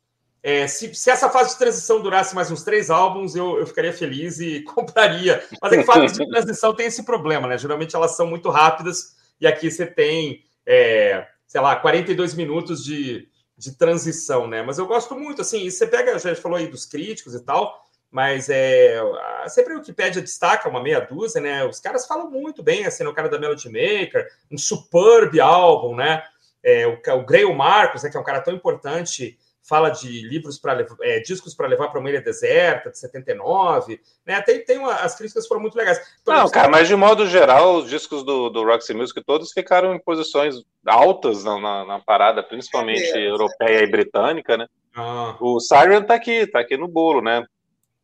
É, se, se, essa fase de transição durasse mais uns três álbuns, eu, eu ficaria feliz e compraria. Mas é que fases de transição tem esse problema, né? Geralmente elas são muito rápidas, e aqui você tem, é, sei lá, 42 minutos de, de transição, né? Mas eu gosto muito, assim, você pega, já falou aí dos críticos e tal, mas é sempre o que pede destaca uma meia dúzia, né? Os caras falam muito bem, assim, no cara da Melody Maker, um superb álbum, né? É, o, o Grail Marcos, né, que é um cara tão importante fala de livros para é, discos para levar para uma ilha deserta de 79, né? Tem, tem uma, as críticas foram muito legais. Então, Não, cara, mas de modo geral, os discos do, do Roxy Music todos ficaram em posições altas na, na, na parada, principalmente é europeia e britânica, né? Ah. O Siren tá aqui, tá aqui no bolo, né?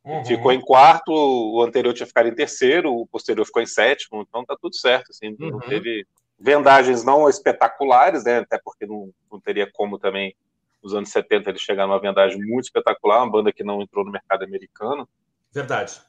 Uhum. Ficou em quarto, o anterior tinha ficado em terceiro, o posterior ficou em sétimo, então tá tudo certo, assim, uhum. não teve vendagens não espetaculares, né, até porque não, não teria como também nos anos 70 ele chegar numa vendagem muito espetacular, uma banda que não entrou no mercado americano. Verdade.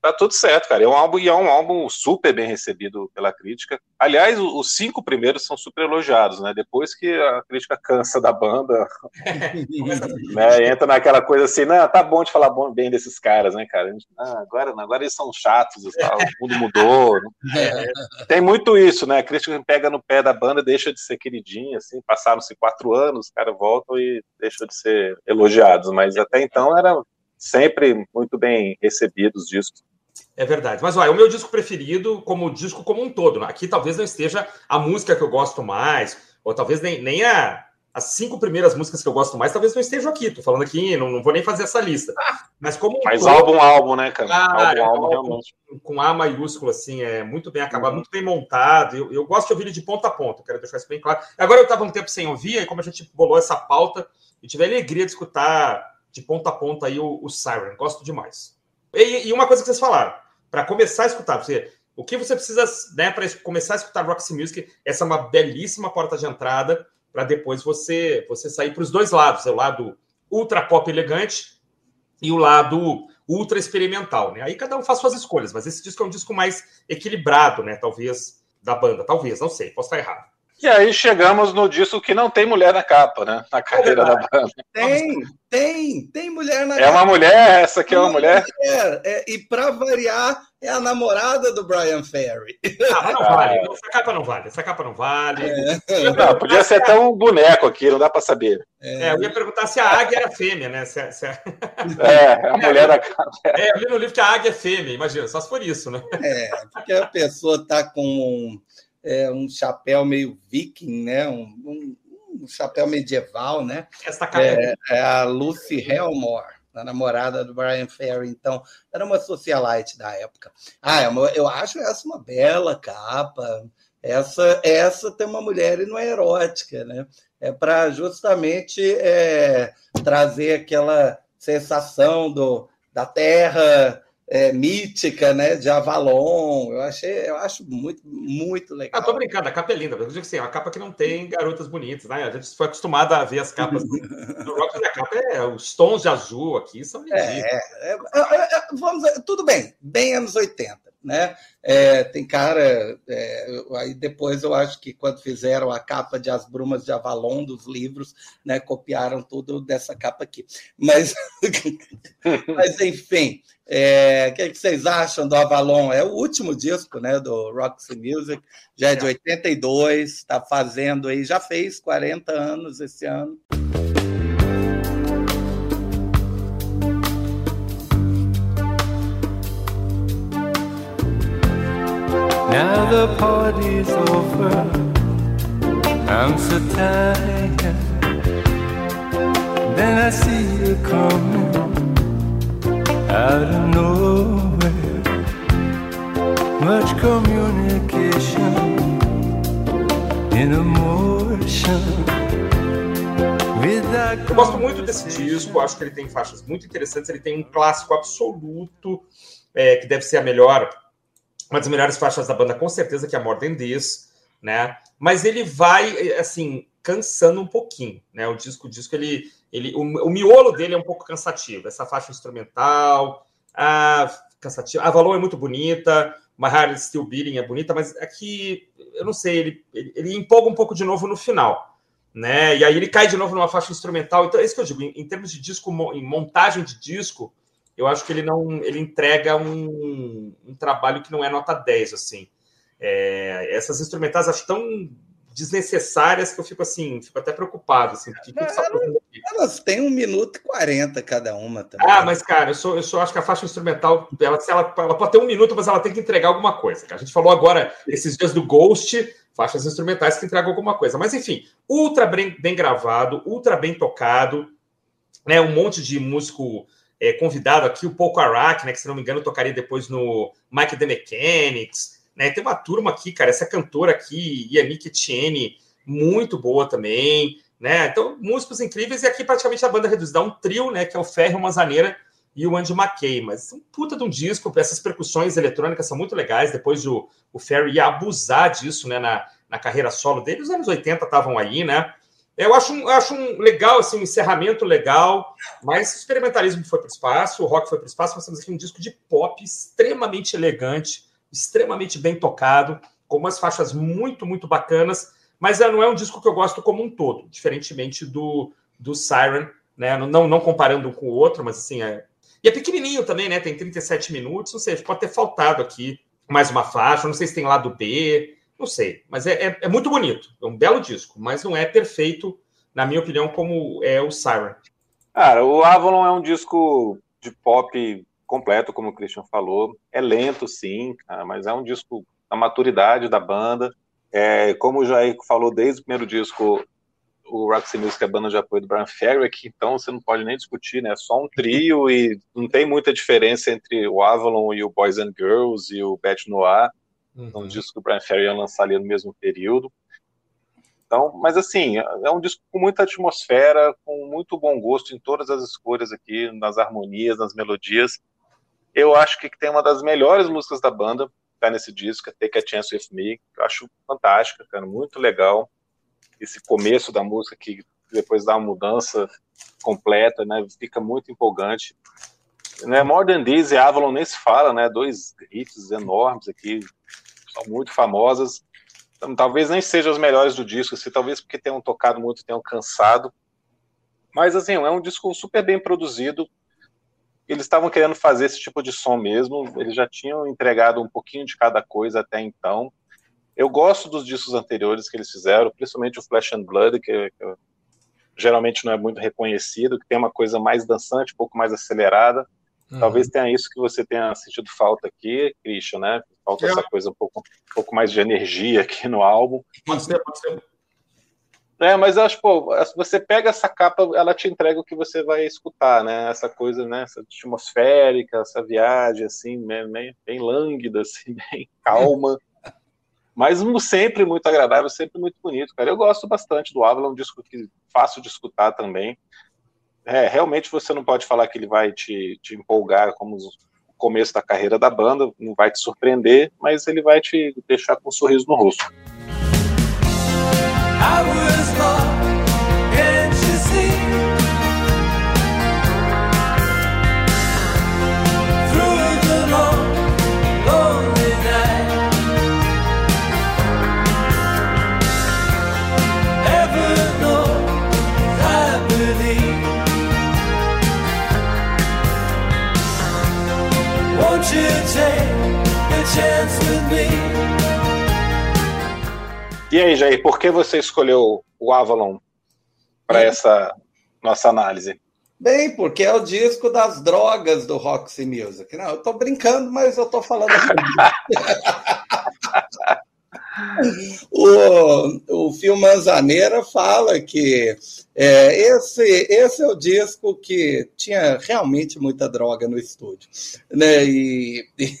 Tá tudo certo, cara. É um álbum e é um álbum super bem recebido pela crítica. Aliás, os cinco primeiros são super elogiados, né? Depois que a crítica cansa da banda, né? Entra naquela coisa assim, não, tá bom de falar bem desses caras, né, cara? Ah, agora, agora eles são chatos, tal, o mundo mudou. Né? Tem muito isso, né? A crítica pega no pé da banda, deixa de ser queridinha, assim. Passaram-se quatro anos, os caras voltam e deixam de ser elogiados. Mas até então era sempre muito bem recebidos discos. É verdade. Mas olha, o meu disco preferido, como disco como um todo, né? aqui talvez não esteja a música que eu gosto mais, ou talvez nem, nem a, as cinco primeiras músicas que eu gosto mais, talvez não estejam aqui. Tô falando aqui, não, não vou nem fazer essa lista. Mas como um Mas todo, álbum, álbum, né, cara? Ah, álbum, álbum, realmente. Com A maiúsculo, assim, é muito bem acabado, uhum. muito bem montado. Eu, eu gosto de ouvir ele de ponta a ponta, quero deixar isso bem claro. Agora eu estava um tempo sem ouvir, e como a gente bolou essa pauta, e tive a alegria de escutar de ponta a ponta aí o, o Siren. Gosto demais. E, e uma coisa que vocês falaram, para começar a escutar, você, o que você precisa né, para começar a escutar Roxy Music, essa é uma belíssima porta de entrada para depois você você sair para os dois lados, é o lado ultra pop elegante e o lado ultra experimental, né? Aí cada um faz suas escolhas, mas esse disco é um disco mais equilibrado, né? Talvez da banda, talvez, não sei, posso estar errado. E aí chegamos no disco que não tem mulher na capa, né? Na carreira é da banda. Tem, tem, tem mulher na É capa. uma mulher, essa aqui é uma, mulher. mulher. É, e para variar, é a namorada do Brian Ferry. Ah, não ah. vale. Essa capa não vale. Essa capa não vale. É. Não, podia ser até um boneco aqui, não dá para saber. É. é. eu ia perguntar se a águia era fêmea, né? Se, se a... É, a mulher da capa. É, eu li no livro que a águia é fêmea, imagina, só se for isso, né? É, porque a pessoa tá com é, um chapéu meio viking, né? Um, um, um chapéu medieval, né? Essa é, é a Lucy Helmore, a namorada do Brian Ferry. Então, era uma socialite da época. Ah, é eu acho essa uma bela capa. Essa, essa tem uma mulher e não é erótica, né? É para justamente é, trazer aquela sensação do, da terra é, mítica, né, de Avalon. Eu achei, eu acho muito, muito legal. Ah, tô brincando, a capa é linda, eu digo assim, é uma capa que não tem garotas bonitas, né? A gente foi acostumado a ver as capas do, rock, a capa é os tons de azul aqui são ridículos. É, é, é, é vamos, tudo bem, bem anos 80 né? É, tem cara. É, aí depois eu acho que quando fizeram a capa de As Brumas de Avalon dos livros, né, copiaram tudo dessa capa aqui. Mas, mas enfim, é, o que, que, vocês acham do Avalon? É o último disco né, do Roxy Music, já é de 82, está fazendo aí, já fez 40 anos esse ano. The party's over. I'm so tired. Then I see you coming out of nowhere. Much communication in emotion. Eu gosto muito desse disco, acho que ele tem faixas muito interessantes, ele tem um clássico absoluto, é, que deve ser a melhor uma das melhores faixas da banda, com certeza, que é a More This, né? Mas ele vai, assim, cansando um pouquinho, né? O disco, o disco, ele, ele o, o miolo dele é um pouco cansativo. Essa faixa instrumental, a cansativa. A Valon é muito bonita, My Heart is Still Beating é bonita, mas aqui, eu não sei, ele, ele, ele, empolga um pouco de novo no final, né? E aí ele cai de novo numa faixa instrumental. Então, é isso que eu digo, em, em termos de disco, em montagem de disco, eu acho que ele não ele entrega um, um trabalho que não é nota 10, assim. É, essas instrumentais acho tão desnecessárias que eu fico assim, fico até preocupado. Assim, porque, não, elas, elas têm um minuto e quarenta cada uma também. Ah, mas, cara, eu só, eu só acho que a faixa instrumental, ela, ela, ela pode ter um minuto, mas ela tem que entregar alguma coisa. A gente falou agora, esses dias do Ghost, faixas instrumentais que entregam alguma coisa. Mas, enfim, ultra bem, bem gravado, ultra bem tocado, né? Um monte de músico é, convidado aqui, o Paul Arak, né, que se não me engano tocaria depois no Mike the Mechanics, né, tem uma turma aqui, cara, essa cantora aqui, Yannick Etienne, muito boa também, né, então músicos incríveis, e aqui praticamente a banda reduzida, um trio, né, que é o Ferro Mazaneira, e o Andy McKay, mas um puta de um disco, essas percussões eletrônicas são muito legais, depois o, o Ferry ia abusar disso, né, na, na carreira solo dele, os anos 80 estavam aí, né, eu acho, um, acho um legal, assim, um encerramento legal, mas o experimentalismo foi para o espaço, o rock foi para o espaço, nós temos aqui um disco de pop extremamente elegante, extremamente bem tocado, com umas faixas muito, muito bacanas, mas não é um disco que eu gosto como um todo, diferentemente do, do Siren, né? Não, não comparando um com o outro, mas assim, é. E é pequenininho também, né? Tem 37 minutos, ou seja, pode ter faltado aqui mais uma faixa, não sei se tem lado B, não sei, mas é, é, é muito bonito, é um belo disco, mas não é perfeito, na minha opinião, como é o Siren. Cara, o Avalon é um disco de pop completo, como o Christian falou. É lento, sim, cara, mas é um disco da maturidade da banda. É, como o Jair falou desde o primeiro disco, o Roxy Music é a banda de apoio do Brian aqui, então você não pode nem discutir, né? É só um trio e não tem muita diferença entre o Avalon e o Boys and Girls e o Beth Noir. Uhum. Um disco que o Brian Ferry ia lançar ali no mesmo período. Então, mas assim, é um disco com muita atmosfera, com muito bom gosto em todas as escolhas aqui, nas harmonias, nas melodias. Eu acho que tem uma das melhores músicas da banda, tá nesse disco, é Take a Chance With Me, eu acho fantástica, cara, muito legal esse começo da música que depois dá uma mudança completa, né? Fica muito empolgante. Né, More Than This e Avalon nem se fala, né? Dois hits enormes aqui, são muito famosas. Então, talvez nem sejam os melhores do disco, assim, talvez porque tenham tocado muito, tenham cansado. Mas assim, é um disco super bem produzido. Eles estavam querendo fazer esse tipo de som mesmo. Eles já tinham entregado um pouquinho de cada coisa até então. Eu gosto dos discos anteriores que eles fizeram, principalmente o Flesh and Blood, que, que geralmente não é muito reconhecido, que tem uma coisa mais dançante, um pouco mais acelerada. Uhum. Talvez tenha isso que você tenha sentido falta aqui, Christian, né? Falta é. essa coisa um pouco, um pouco mais de energia aqui no álbum. Pode ser, pode ser. É, mas eu acho, pô, você pega essa capa, ela te entrega o que você vai escutar, né? Essa coisa, né? Essa atmosférica, essa viagem, assim, bem, bem lânguida, assim, bem calma. Mas sempre muito agradável, sempre muito bonito, cara. Eu gosto bastante do Avalon, é um disco que fácil de escutar também. É, realmente você não pode falar que ele vai te, te empolgar como o começo da carreira da banda, não vai te surpreender, mas ele vai te deixar com um sorriso no rosto. E aí, Jair, por que você escolheu o Avalon para essa nossa análise? Bem, porque é o disco das drogas do Roxy Music. Não, eu tô brincando, mas eu tô falando. o, o Fio Manzaneira fala que é, esse, esse é o disco que tinha realmente muita droga no estúdio. Né? E, e,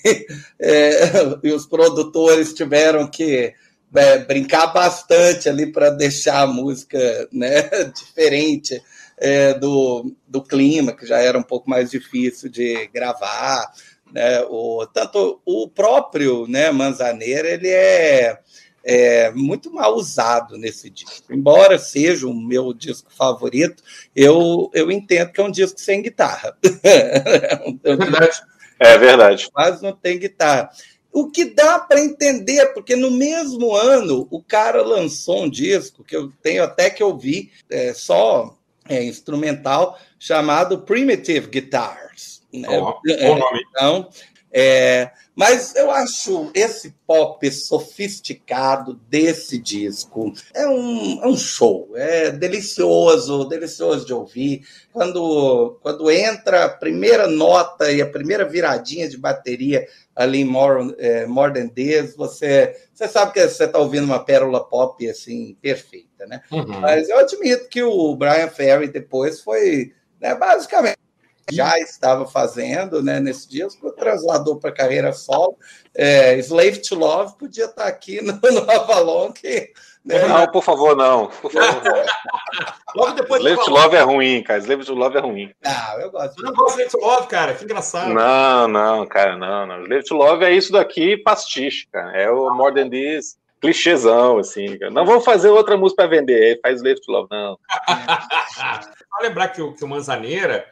é, e os produtores tiveram que é, brincar bastante ali para deixar a música né, diferente é, do, do clima, que já era um pouco mais difícil de gravar. Né? O, tanto o próprio né, Manzaneira, ele é, é muito mal usado nesse disco. Embora seja o meu disco favorito, eu, eu entendo que é um disco sem guitarra. é verdade. É verdade. Quase não tem guitarra. O que dá para entender, porque no mesmo ano o cara lançou um disco que eu tenho até que ouvir, é, só é, instrumental, chamado Primitive Guitars. Né? Oh, bom nome. Então, é, mas eu acho esse pop sofisticado desse disco é um, é um show, é delicioso, delicioso de ouvir. Quando, quando entra a primeira nota e a primeira viradinha de bateria ali em More, é, More Than This, você, você sabe que você está ouvindo uma pérola pop assim perfeita, né? Uhum. Mas eu admito que o Brian Ferry depois foi né, basicamente já estava fazendo né, nesse disco, trasladou para carreira solo. É, Slave to Love podia estar tá aqui no, no Avalon, que né? Não, por favor, não. Por favor. Logo depois Slave to Love é ruim, cara. Slave to Love é ruim. Ah, eu gosto. Eu não gosto de Slave to Love, cara. Que engraçado. Não, não, cara, não, não. Slave to Love é isso daqui pastiche, cara. É o More Than This clichêzão, assim. Cara. Não vou fazer outra música para vender. Aí faz Slave to Love, não. Só lembrar que o, que o Manzaneira,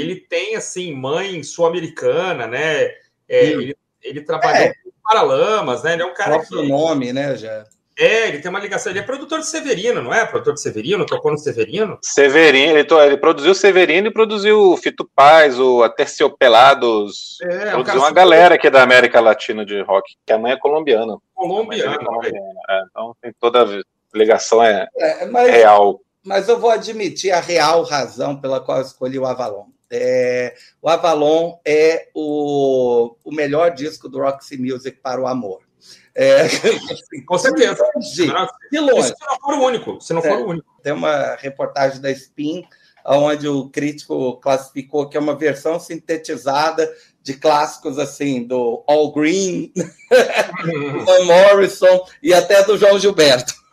ele tem, assim, mãe sul-americana, né? É, ele, ele trabalhou é. com Paralamas, né? Ele é um cara que... nome, né, já. É, ele tem uma ligação. Ele é produtor de Severino, não é? Produtor de Severino, tocou no Severino? Severino, ele, ele produziu Severino e produziu Fito Paz, o Aterciopelados. É, produziu um uma galera aqui da América Latina de rock, que a mãe é colombiana. Colombiana. É colombiana é, então tem toda a ligação é, é mas, real. Mas eu vou admitir a real razão pela qual eu escolhi o Avalon. É, o Avalon é o, o melhor disco do Roxy Music para o amor. É, assim, Com certeza. De longe. Se não for o único. Se não for é, o único. Tem uma reportagem da Spin, onde o crítico classificou que é uma versão sintetizada de clássicos assim, do All Green, do Morrison e até do João Gilberto.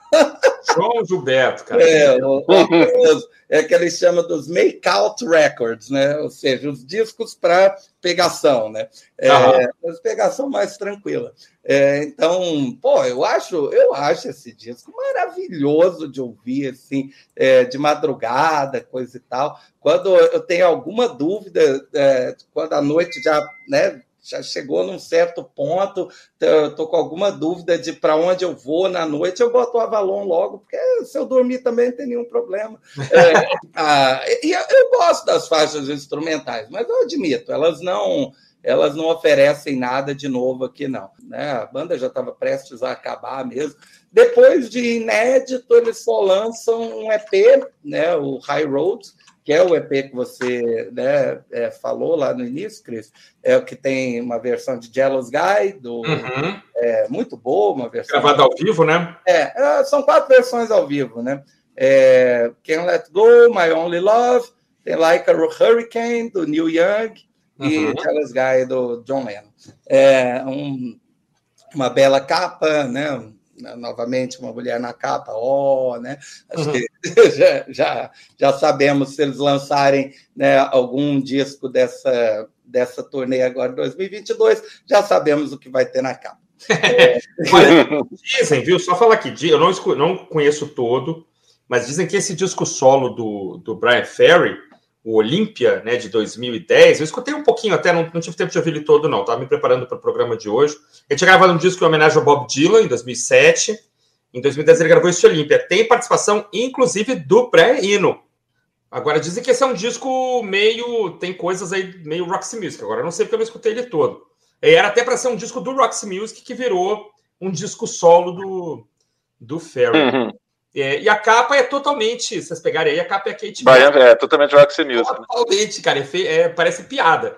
João Gilberto, cara. É, o, o, é que ele chama dos make-out records, né? Ou seja, os discos para pegação, né? É, Mas pegação mais tranquila. É, então, pô, eu acho, eu acho esse disco maravilhoso de ouvir, assim, é, de madrugada, coisa e tal. Quando eu tenho alguma dúvida, é, quando a noite já, né, já chegou num certo ponto, estou com alguma dúvida de para onde eu vou na noite, eu boto o Avalon logo, porque se eu dormir também não tem nenhum problema. É, ah, e eu gosto das faixas instrumentais, mas eu admito, elas não elas não oferecem nada de novo aqui, não. Né? A banda já estava prestes a acabar mesmo. Depois de inédito, eles só lançam um EP, né, o High Road, que é o EP que você né, é, falou lá no início, Cris, é o que tem uma versão de Jealous Guy, do, uhum. é, muito boa, uma versão. Gravada ao vivo, né? É, são quatro versões ao vivo, né? É, Can't Let Go, My Only Love, tem Like a Hurricane, do Neil Young, uhum. e Jealous Guy, do John Lennon. É um, uma bela capa, né? Né, novamente uma mulher na capa, ó, oh, né? Acho uhum. que já, já, já, sabemos se eles lançarem né, algum disco dessa, dessa turnê agora em 2022, já sabemos o que vai ter na capa. É. dizem, viu? Só falar aqui, eu não, não conheço todo, mas dizem que esse disco solo do, do Brian Ferry o Olímpia, né, de 2010. Eu escutei um pouquinho até, não, não tive tempo de ouvir ele todo, não. Estava me preparando para o programa de hoje. Ele tinha gravado um disco em homenagem ao Bob Dylan, em 2007. Em 2010 ele gravou esse Olímpia. Tem participação, inclusive, do pré-hino. Agora, dizem que esse é um disco meio... Tem coisas aí meio Roxy Music. Agora, eu não sei porque eu não escutei ele todo. Era até para ser um disco do Roxy Music que virou um disco solo do, do Ferry. Uhum. É, e a capa é totalmente, vocês pegarem aí, a capa é Kate Bahia, É, totalmente Roxy Music. Totalmente, cara, é, é, parece piada.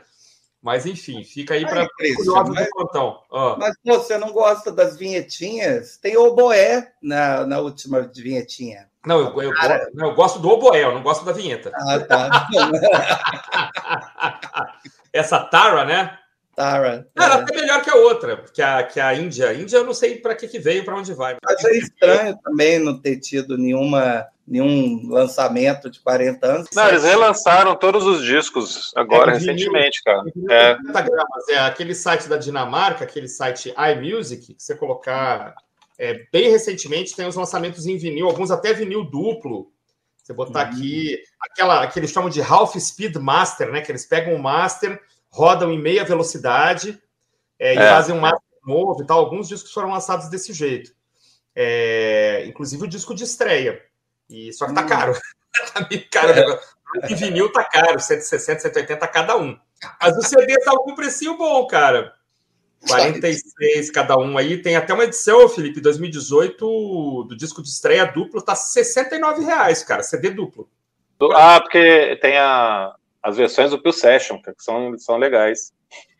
Mas enfim, fica aí para curiosos do plantão. Oh. Mas você não gosta das vinhetinhas? Tem oboé na, na última vinhetinha. Não eu, eu, gosto, não, eu gosto do oboé, eu não gosto da vinheta. Ah, tá. Essa Tara, né? Tara. Ela é até melhor que a outra, que a, que a Índia. A Índia eu não sei para que, que veio, para onde vai. Mas é estranho também não ter tido nenhuma, nenhum lançamento de 40 anos. Não, eles relançaram todos os discos agora, é, recentemente, cara. É. é aquele site da Dinamarca, aquele site iMusic, que você colocar é, bem recentemente, tem os lançamentos em vinil, alguns até vinil duplo. Você botar uhum. aqui, aquela que eles chamam de Half Speed Master, né? Que eles pegam o Master rodam em meia velocidade é, e é. fazem um master novo e tal. Alguns discos foram lançados desse jeito. É, inclusive o disco de estreia. E, só que tá hum. caro. tá meio caro. É. O vinil tá caro, 160, 180 cada um. Mas o CD tá com um precinho bom, cara. 46 cada um aí. Tem até uma edição, Felipe, 2018, do disco de estreia duplo, tá 69 reais, cara, CD duplo. Ah, porque tem a, as versões do Pure Session, que são, são legais.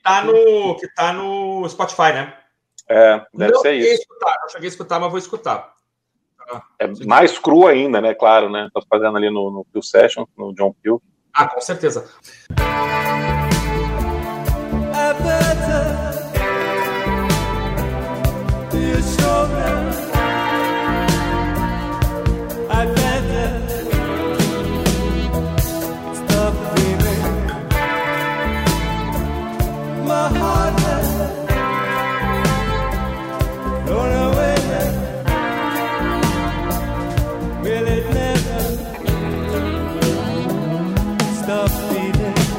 Tá no, que tá no Spotify, né? É, deve não ser isso. Escutar, não cheguei a escutar, mas vou escutar. É mais cru ainda, né? Claro, né? Tô fazendo ali no, no Session, no John Peel. Ah, com certeza.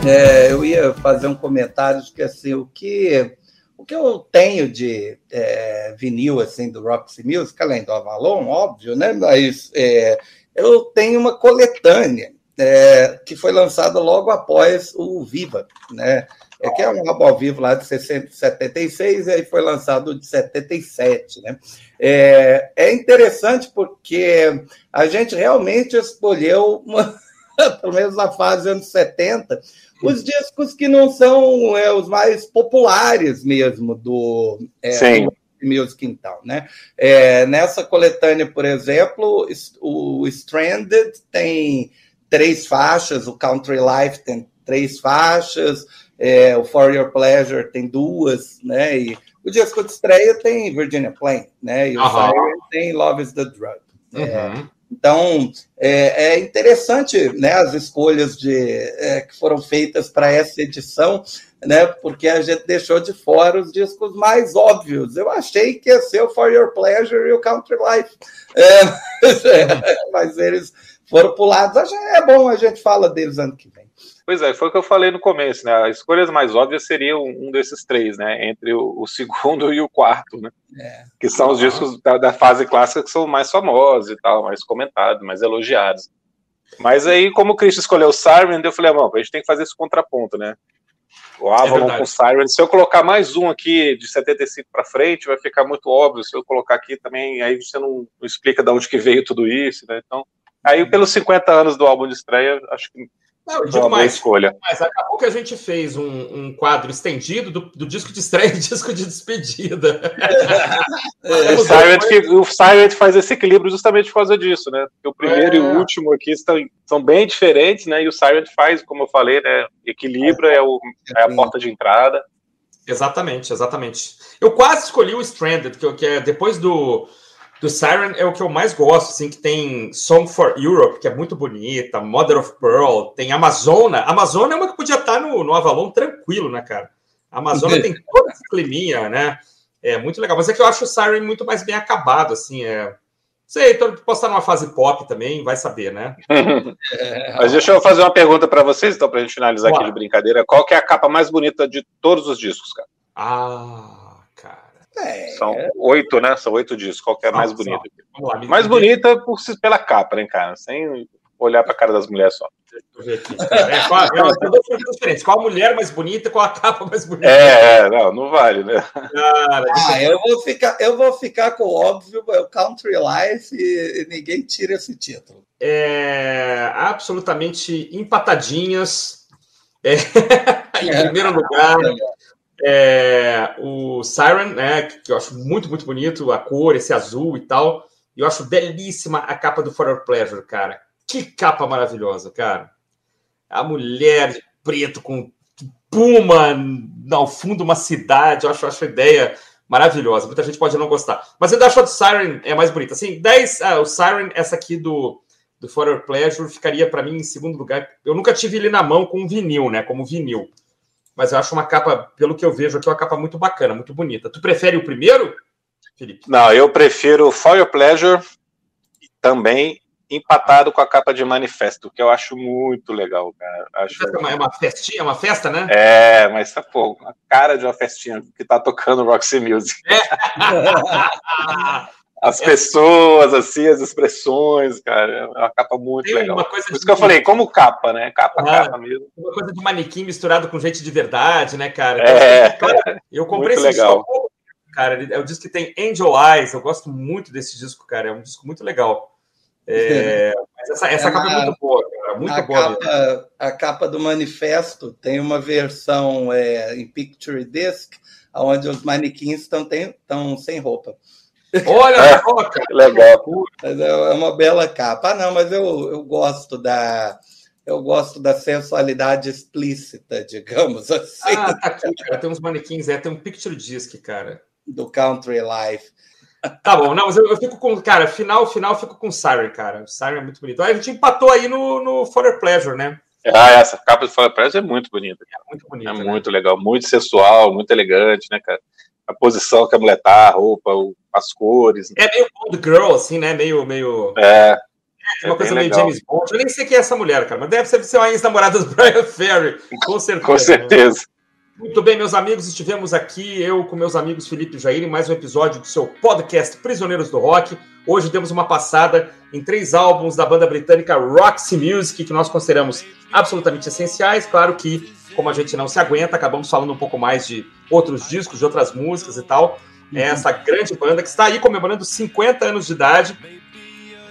É, eu ia fazer um comentário de que assim, o que o que eu tenho de é, vinil assim do Roxy Music, além do Avalon, óbvio, né? Mas é, eu tenho uma coletânea é, que foi lançada logo após o Viva, né? É que é um álbum ao vivo lá de 76 e aí foi lançado de 77, né? É, é interessante porque a gente realmente escolheu uma, pelo menos na fase anos 70, os discos que não são é, os mais populares mesmo do, é, Sim. do Music então, né? É, nessa coletânea, por exemplo, o Stranded tem três faixas, o Country Life tem três faixas, é, o For Your Pleasure tem duas, né? E o disco de estreia tem Virginia Plain, né? E o. Siren tem Love is the Drug. É, Uhum. Então, é, é interessante né, as escolhas de, é, que foram feitas para essa edição, né, porque a gente deixou de fora os discos mais óbvios. Eu achei que ia ser o For Your Pleasure e o Country Life, É, mas eles foram pulados. Acho que É bom, a gente fala deles ano que vem. Pois é, foi o que eu falei no começo, né? As escolhas mais óbvias seriam um desses três, né? Entre o, o segundo e o quarto, né? É. Que são os discos da, da fase clássica que são mais famosos e tal, mais comentados, mais elogiados. Mas aí, como o Christian escolheu o Siren, eu falei, bom, a gente tem que fazer esse contraponto, né? O Avalon verdade. com o Siren. Se eu colocar mais um aqui de 75 para frente, vai ficar muito óbvio. Se eu colocar aqui também, aí você não, não explica de onde que veio tudo isso, né? Então, aí pelos 50 anos do álbum de estreia, acho que Não, eu digo uma mais, escolha. mas acabou que a gente fez um, um quadro estendido do, do disco de estreia e disco de despedida. O Silent, o Silent faz esse equilíbrio justamente por causa disso, né? Porque o primeiro É. e o último aqui estão, são bem diferentes, né? E o Silent faz, como eu falei, né? Equilibra, é, o, é a porta de entrada. Exatamente, exatamente. Eu quase escolhi o Stranded, que, que é depois do, do Siren, é o que eu mais gosto, assim, que tem Song for Europe, que é muito bonita, Mother of Pearl, tem Amazona. Amazona é uma que podia estar no, no Avalon tranquilo, né, cara? A Amazona tem todo esse climinha, né? É muito legal. Mas é que eu acho o Siren muito mais bem acabado, assim, é... Sei, então posso estar numa fase pop também, vai saber, né? Mas deixa eu fazer uma pergunta para vocês, então, para a gente finalizar aqui Bora. de brincadeira. Qual que é a capa mais bonita de todos os discos, cara? Ah. É, São oito, né? São oito discos. Qual que é a mais bonita? Lá. Mais bonita por, pela capa, né, cara? Sem olhar para a cara das mulheres só. Aqui. É, qual, é, a mulher mais bonita e qual a capa mais bonita? É, é, não, não vale, né? Cara, Ah, eu vou ficar, eu vou ficar com o óbvio, é o Country Life e, e ninguém tira esse título. é, absolutamente empatadinhas. É, em primeiro lugar, é, o Siren, né, que eu acho muito, muito bonito, a cor, esse azul e tal. E eu acho belíssima a capa do For Pleasure, cara. Que capa maravilhosa, cara. A mulher de preto com puma ao fundo uma cidade, eu acho, acho a ideia maravilhosa. Muita gente pode não gostar. Mas eu acho a do Siren é mais bonita. Assim, 10, ah, o Siren, essa aqui do, do For Pleasure, ficaria para mim em segundo lugar. Eu nunca tive ele na mão com vinil, né? Como vinil. Mas eu acho uma capa, pelo que eu vejo aqui, uma capa muito bacana, muito bonita. Tu prefere o primeiro, Felipe? Não, eu prefiro For Your Pleasure também empatado com a capa de Manifesto, que eu acho muito legal, cara. Acho... É uma, é uma festinha, é uma festa, né? É, mas tá pô, a cara de uma festinha que tá tocando Roxy Music. As pessoas, assim, as expressões, cara, é uma capa muito Tem legal. uma coisa Por isso que eu falei, como capa, né? Capa, Ah. capa mesmo. uma coisa de manequim misturado com gente de verdade, né, cara? É. Cara, eu comprei Muito esse legal. disco, cara. É o disco que tem Angel Eyes. Eu gosto muito desse disco, cara. É um disco muito legal. É, mas essa, essa É capa é na- muito boa, cara. Muito a, boa. capa, a capa do manifesto tem uma versão é, em Picture Disc, onde os manequins estão estão sem roupa. Olha É. só, cara. Legal. Mas é é uma bela capa. Ah, não, mas eu, eu gosto da. Eu gosto da sensualidade explícita, digamos assim, Ah, tá aqui, cara. Tem uns manequins, é, tem um picture disc, cara. do Country Life. Tá bom, não, mas eu, eu fico com, cara, final, final, eu fico com Siren, cara. O Siren é muito bonito. Aí a gente empatou aí no, no For Pleasure, né? Ah, essa capa de Fire Press é muito bonita. É muito É bonito. né? muito legal, muito sensual, muito elegante, né, cara? A posição que a mulher tá, a roupa, as cores. É meio Bond Girl, assim, né? Meio, meio. É, é uma coisa meio James Bond. Eu nem sei quem é essa mulher, cara, mas deve ser uma ex-namorada do Brian Ferry, com certeza. com certeza. Muito bem, meus amigos, estivemos aqui, eu com meus amigos Felipe e Jair, em mais um episódio do seu podcast Prisioneiros do Rock. Hoje demos uma passada em três álbuns da banda britânica Roxy Music, que nós consideramos absolutamente essenciais. Claro que, como a gente não se aguenta, acabamos falando um pouco mais de outros discos, de outras músicas e tal. É uhum. essa grande banda que está aí comemorando 50 anos de idade,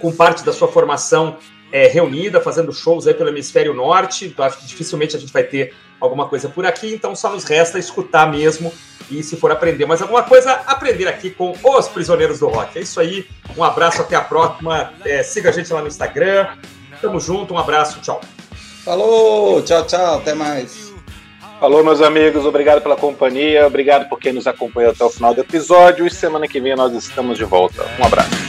com parte da sua formação é, reunida, fazendo shows aí pelo hemisfério norte. Acho que dificilmente a gente vai ter alguma coisa por aqui, então só nos resta escutar mesmo e se for aprender mais alguma coisa, aprender aqui com os Prisioneiros do Rock. É isso aí, um abraço, até a próxima. É, siga a gente lá no Instagram. Tamo junto, um abraço, tchau. Falou, tchau, tchau, até mais. Falou, meus amigos, obrigado pela companhia, obrigado por quem nos acompanhou até o final do episódio e semana que vem nós estamos de volta. Um abraço.